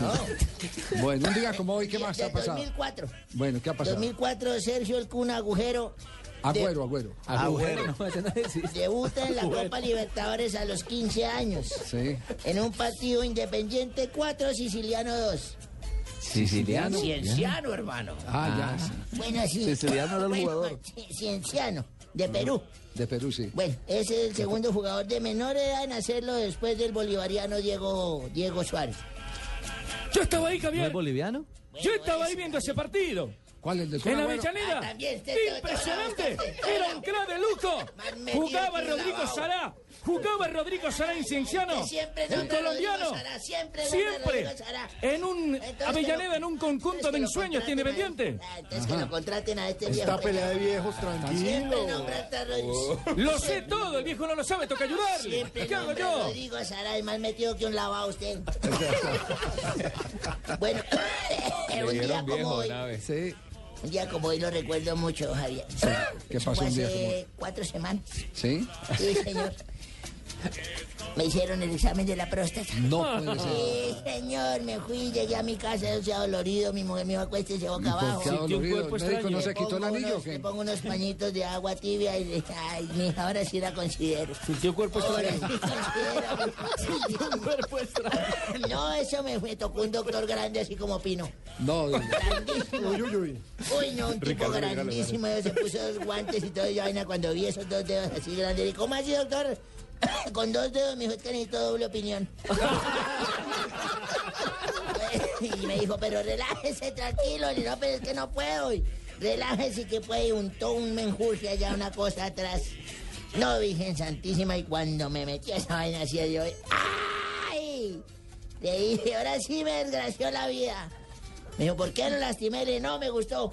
No. Bueno, un día como hoy, ¿qué más ha pasado? 2004. Bueno, ¿qué ha pasado? 2004, Sergio El Cuna Agujero. de- Agüero, agüero. Debuta en la Copa Libertadores a los 15 años. Sí. En un partido independiente 4, Siciliano 2. Siciliano. Cienciano, hermano. Ah, ya. sí. Bueno, sí. Siciliano era el Bueno, jugador. sí, Cienciano, de Perú. De Perú, sí. Bueno, ese es el segundo jugador de menor edad en hacerlo después del bolivariano Diego, Diego Suárez. Yo estaba ahí, ¿No Javier. es boliviano? Yo estaba ahí viendo ese partido. ¿Cuál es el del En la? Avellaneda. Ah, Impresionante. Era un crack de lujo. Jugaba Rodrigo. Sará. Jugaba Rodrigo Sará en Cienciano. Usted siempre a colombiano. Sará, siempre Siempre. Sará. En un Entonces Avellaneda, en un conjunto de ensueños Independiente. Ah, Entonces que lo contraten a este viejo. Esta pelea de viejos, Siempre tranquilo. Rodrigo. Lo sé todo, el viejo no lo sabe, toca ayudarle. Siempre ¿Qué hago yo? Rodrigo Sará es más metido que un lavado usted. bueno, un día como hoy, Sí. un día como hoy lo recuerdo mucho, Javier. ¿Qué Eso pasó fue un día hace como cuatro semanas. ¿Sí? Sí, señor. Me hicieron el examen de la próstata. No puede ser. Sí, señor, me fui, llegué a mi casa, yo sea dolorido, mi mujer me dijo, acuéstese boca ¿Y por abajo. qué ha Sintió un dolorido? cuerpo ¿El médico no extraño. se quitó el pongo anillo unos- Le qué? pongo unos pañitos de agua tibia y le ay, mija, ahora sí la considero. Sintió cuerpo Ahora extraño. sí considero. No, eso me, me tocó un doctor grande así como Pino. No, no. Grandísimo. Uy, uy, uy. Uy, no, un tipo grandísimo. Se puso los guantes y todo. Y vaina cuando vi esos dos dedos así grandes. ¿Y cómo así, doctor? Con dos dedos, me dijo, es que necesito doble opinión. y me dijo, pero relájese, tranquilo. Digo, no, pero es que no puedo. Y relájese que puede. Y untó un menjurje allá, una cosa atrás. No, Virgen Santísima, y cuando me metí a esa vaina así hoy, ¡ay! Le dije, ahora sí me desgració la vida. Me dijo, ¿por qué no lastimé? Le no, me gustó.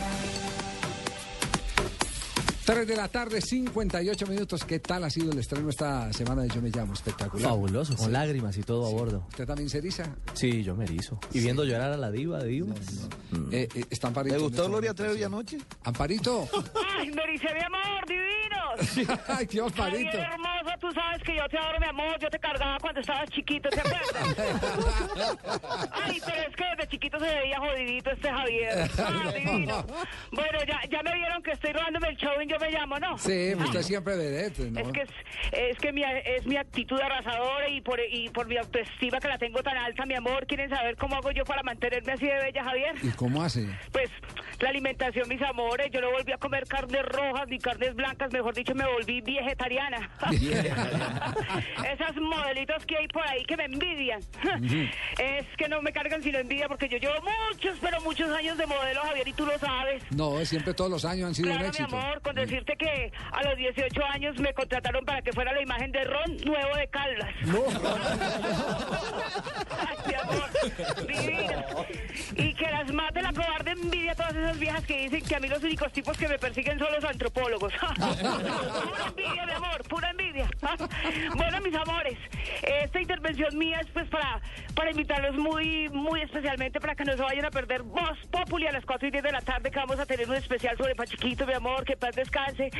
3 de la tarde, 58 minutos. ¿Qué tal ha sido el estreno esta semana de Yo Me Llamo? Espectacular. Fabuloso, con Sí. lágrimas y todo a bordo. ¿Usted también se eriza? Sí, yo me erizo. Y viendo llorar a la diva de divas. Eh, eh, está Amparito. ¿Le gustó Gloria Trevi anoche? Amparito. Ay, me mi amor, divinos. Ay, Dios, Javier, Amparito. hermoso, tú sabes que yo te adoro, mi amor. Yo te cargaba cuando estabas chiquito, ¿te acuerdas? Ay, pero es que desde chiquito se veía jodidito este Javier. Ah, divino. Bueno, ya, ya me vieron que estoy robándome el show en Yo Me Llamo, ¿no? Sí, Ah, usted siempre vedette, ¿no? Es que, es, es que mi, es mi actitud arrasadora y por, y por mi autoestima que la tengo tan alta, mi amor. ¿Quieren saber cómo hago yo para mantenerme así de bella, Javier? ¿Y cómo hace? Pues la alimentación, mis amores, yo no volví a comer carnes rojas ni carnes blancas, mejor dicho, me volví vegetariana. Esas modelitos que hay por ahí que me envidian. es que no me cargan sino envidia porque yo llevo muchos, pero muchos años de modelo, Javier, y tú lo sabes. No, siempre todos los años han sido Claro, un mi éxito. amor, con decirte que a los 18 años me contrataron para que fuera la imagen de Ron Nuevo de Caldas. No. Ay, mi amor, divina. Y que las mate la cobarde envidia a todas esas viejas que dicen que a mí los únicos tipos que me persiguen son los antropólogos. pura envidia, mi amor, pura envidia. bueno, mis amores, esta intervención mía es pues para, para invitarlos muy, muy especialmente para que no se vayan a perder Voz Populi a las 4 y 10 de la tarde que vamos a tener un especial sobre Pachiquito, mi amor, que paz descanse,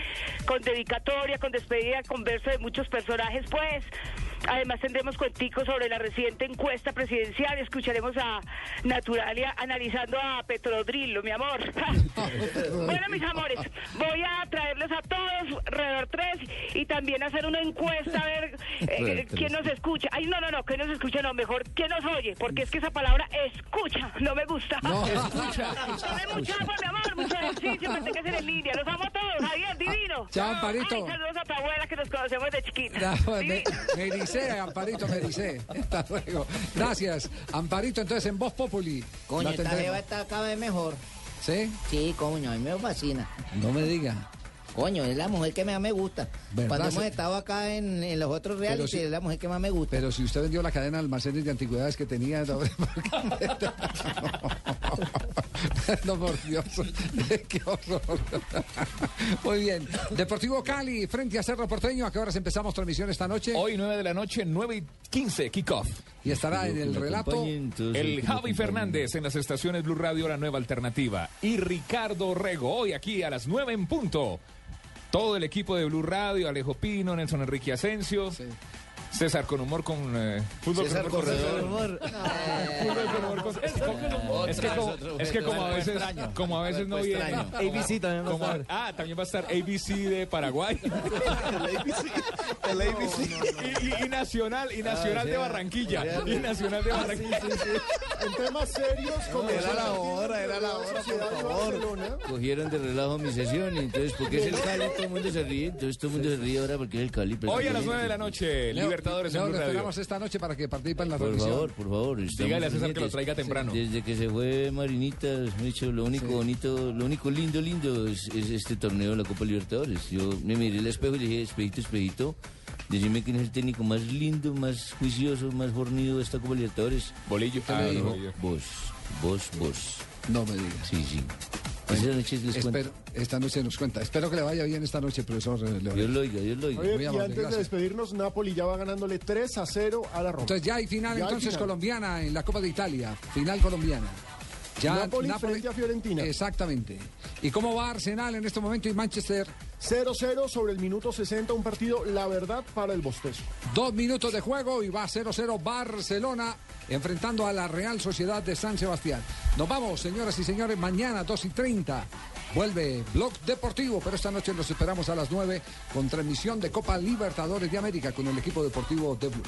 con dedicatoria, con despedida, con verso de muchos personajes, pues. Además tendremos cuenticos sobre la reciente encuesta presidencial, escucharemos a Naturalia analizando a Petrodrillo, mi amor. bueno, mis amores, voy a traerles a todos Redor 3 y también hacer una encuesta a ver eh, Redor quién nos escucha. Ay, no, no, no, que nos escucha, no, mejor quién nos oye, porque es que esa palabra escucha, no me gusta. No. escucha. Tomen mucha agua, mi amor, mucho ejercicio, manténgase en línea. Los amo Javier, divino. Chao, Amparito. Ay, saludos a tu abuela que nos conocemos de chiquita. No, me, me ericé, Amparito, me ericé. Hasta luego. Gracias. Amparito, entonces en Voz Populi. Coño, esta jeva está cada vez mejor. ¿Sí? Sí, coño, a mí me fascina. No me diga. Coño, es la mujer que más me gusta. ¿Verdad? Cuando hemos estado acá en, en los otros reality, si- es la mujer que más me gusta. Pero si usted vendió la cadena de almacenes de antigüedades que tenía. No, no por Dios. Qué horror. Muy bien. Deportivo Cali frente a Cerro Porteño. ¿A qué horas empezamos transmisión esta noche? Hoy 9 de la noche, 9 y 15, kickoff. Y estará en el relato. El Javi Fernández en las estaciones Blue Radio, la nueva alternativa. Y Ricardo Rego, hoy aquí a las 9 en punto. Todo el equipo de Blue Radio, Alejo Pino, Nelson Enrique Asensio. César con humor con eh, fútbol César con humor. Corredor. Fútbol con humor es, que como, es que como a veces como a veces no viene. ABC también va a estar. ah también va a estar ABC de Paraguay. El ABC. y, y- y Nacional y Nacional de Barranquilla. Y Nacional de Barranquilla. En temas serios, como Era la hora, era la hora, por favor. Cogieron de relajo mi sesión y entonces, porque es el Cali, todo el mundo se ríe, entonces todo el mundo se ríe ahora porque es el Cali. hoy a las 9 de la noche Leo, Libertadores en Leo, Blue lo Radio esperamos esta noche para que participe en la Por transmisión. favor, por favor. Dígale a César que lo traiga temprano. Desde que se fue Marinita, me he dicho, lo único bonito, lo único lindo, lindo es, es este torneo de la Copa Libertadores. Yo me miré el espejo y le dije, espejito, espejito, decime quién es el técnico más lindo, más juicioso, más fornido de esta Copa Libertadores. Bolillo. Ah, Ah, me dijo, Bolillo. vos, vos, vos. No me digas. Sí, sí. Esa noche les. Espero, esta noche nos cuenta. Espero que le vaya bien esta noche, profesor. Leonel. Dios lo oiga, Dios lo oiga. Oye, Muy y amable, antes de gracias. despedirnos, Napoli ya va ganándole 3 a 0 a la Roma. Entonces ya hay final Ya hay entonces final. colombiana en la Copa de Italia. Final colombiana. Ya Napoli frente a Fiorentina. Exactamente. ¿Y cómo va Arsenal en este momento y Manchester? 0-0 sobre el minuto 60, un partido, la verdad, para el bostezo. Dos minutos de juego y va 0-0 Barcelona enfrentando a la Real Sociedad de San Sebastián. Nos vamos, señoras y señores, mañana 2 y 30. Vuelve Blog Deportivo, pero esta noche los esperamos a las 9 con transmisión de Copa Libertadores de América con el equipo deportivo de Blue.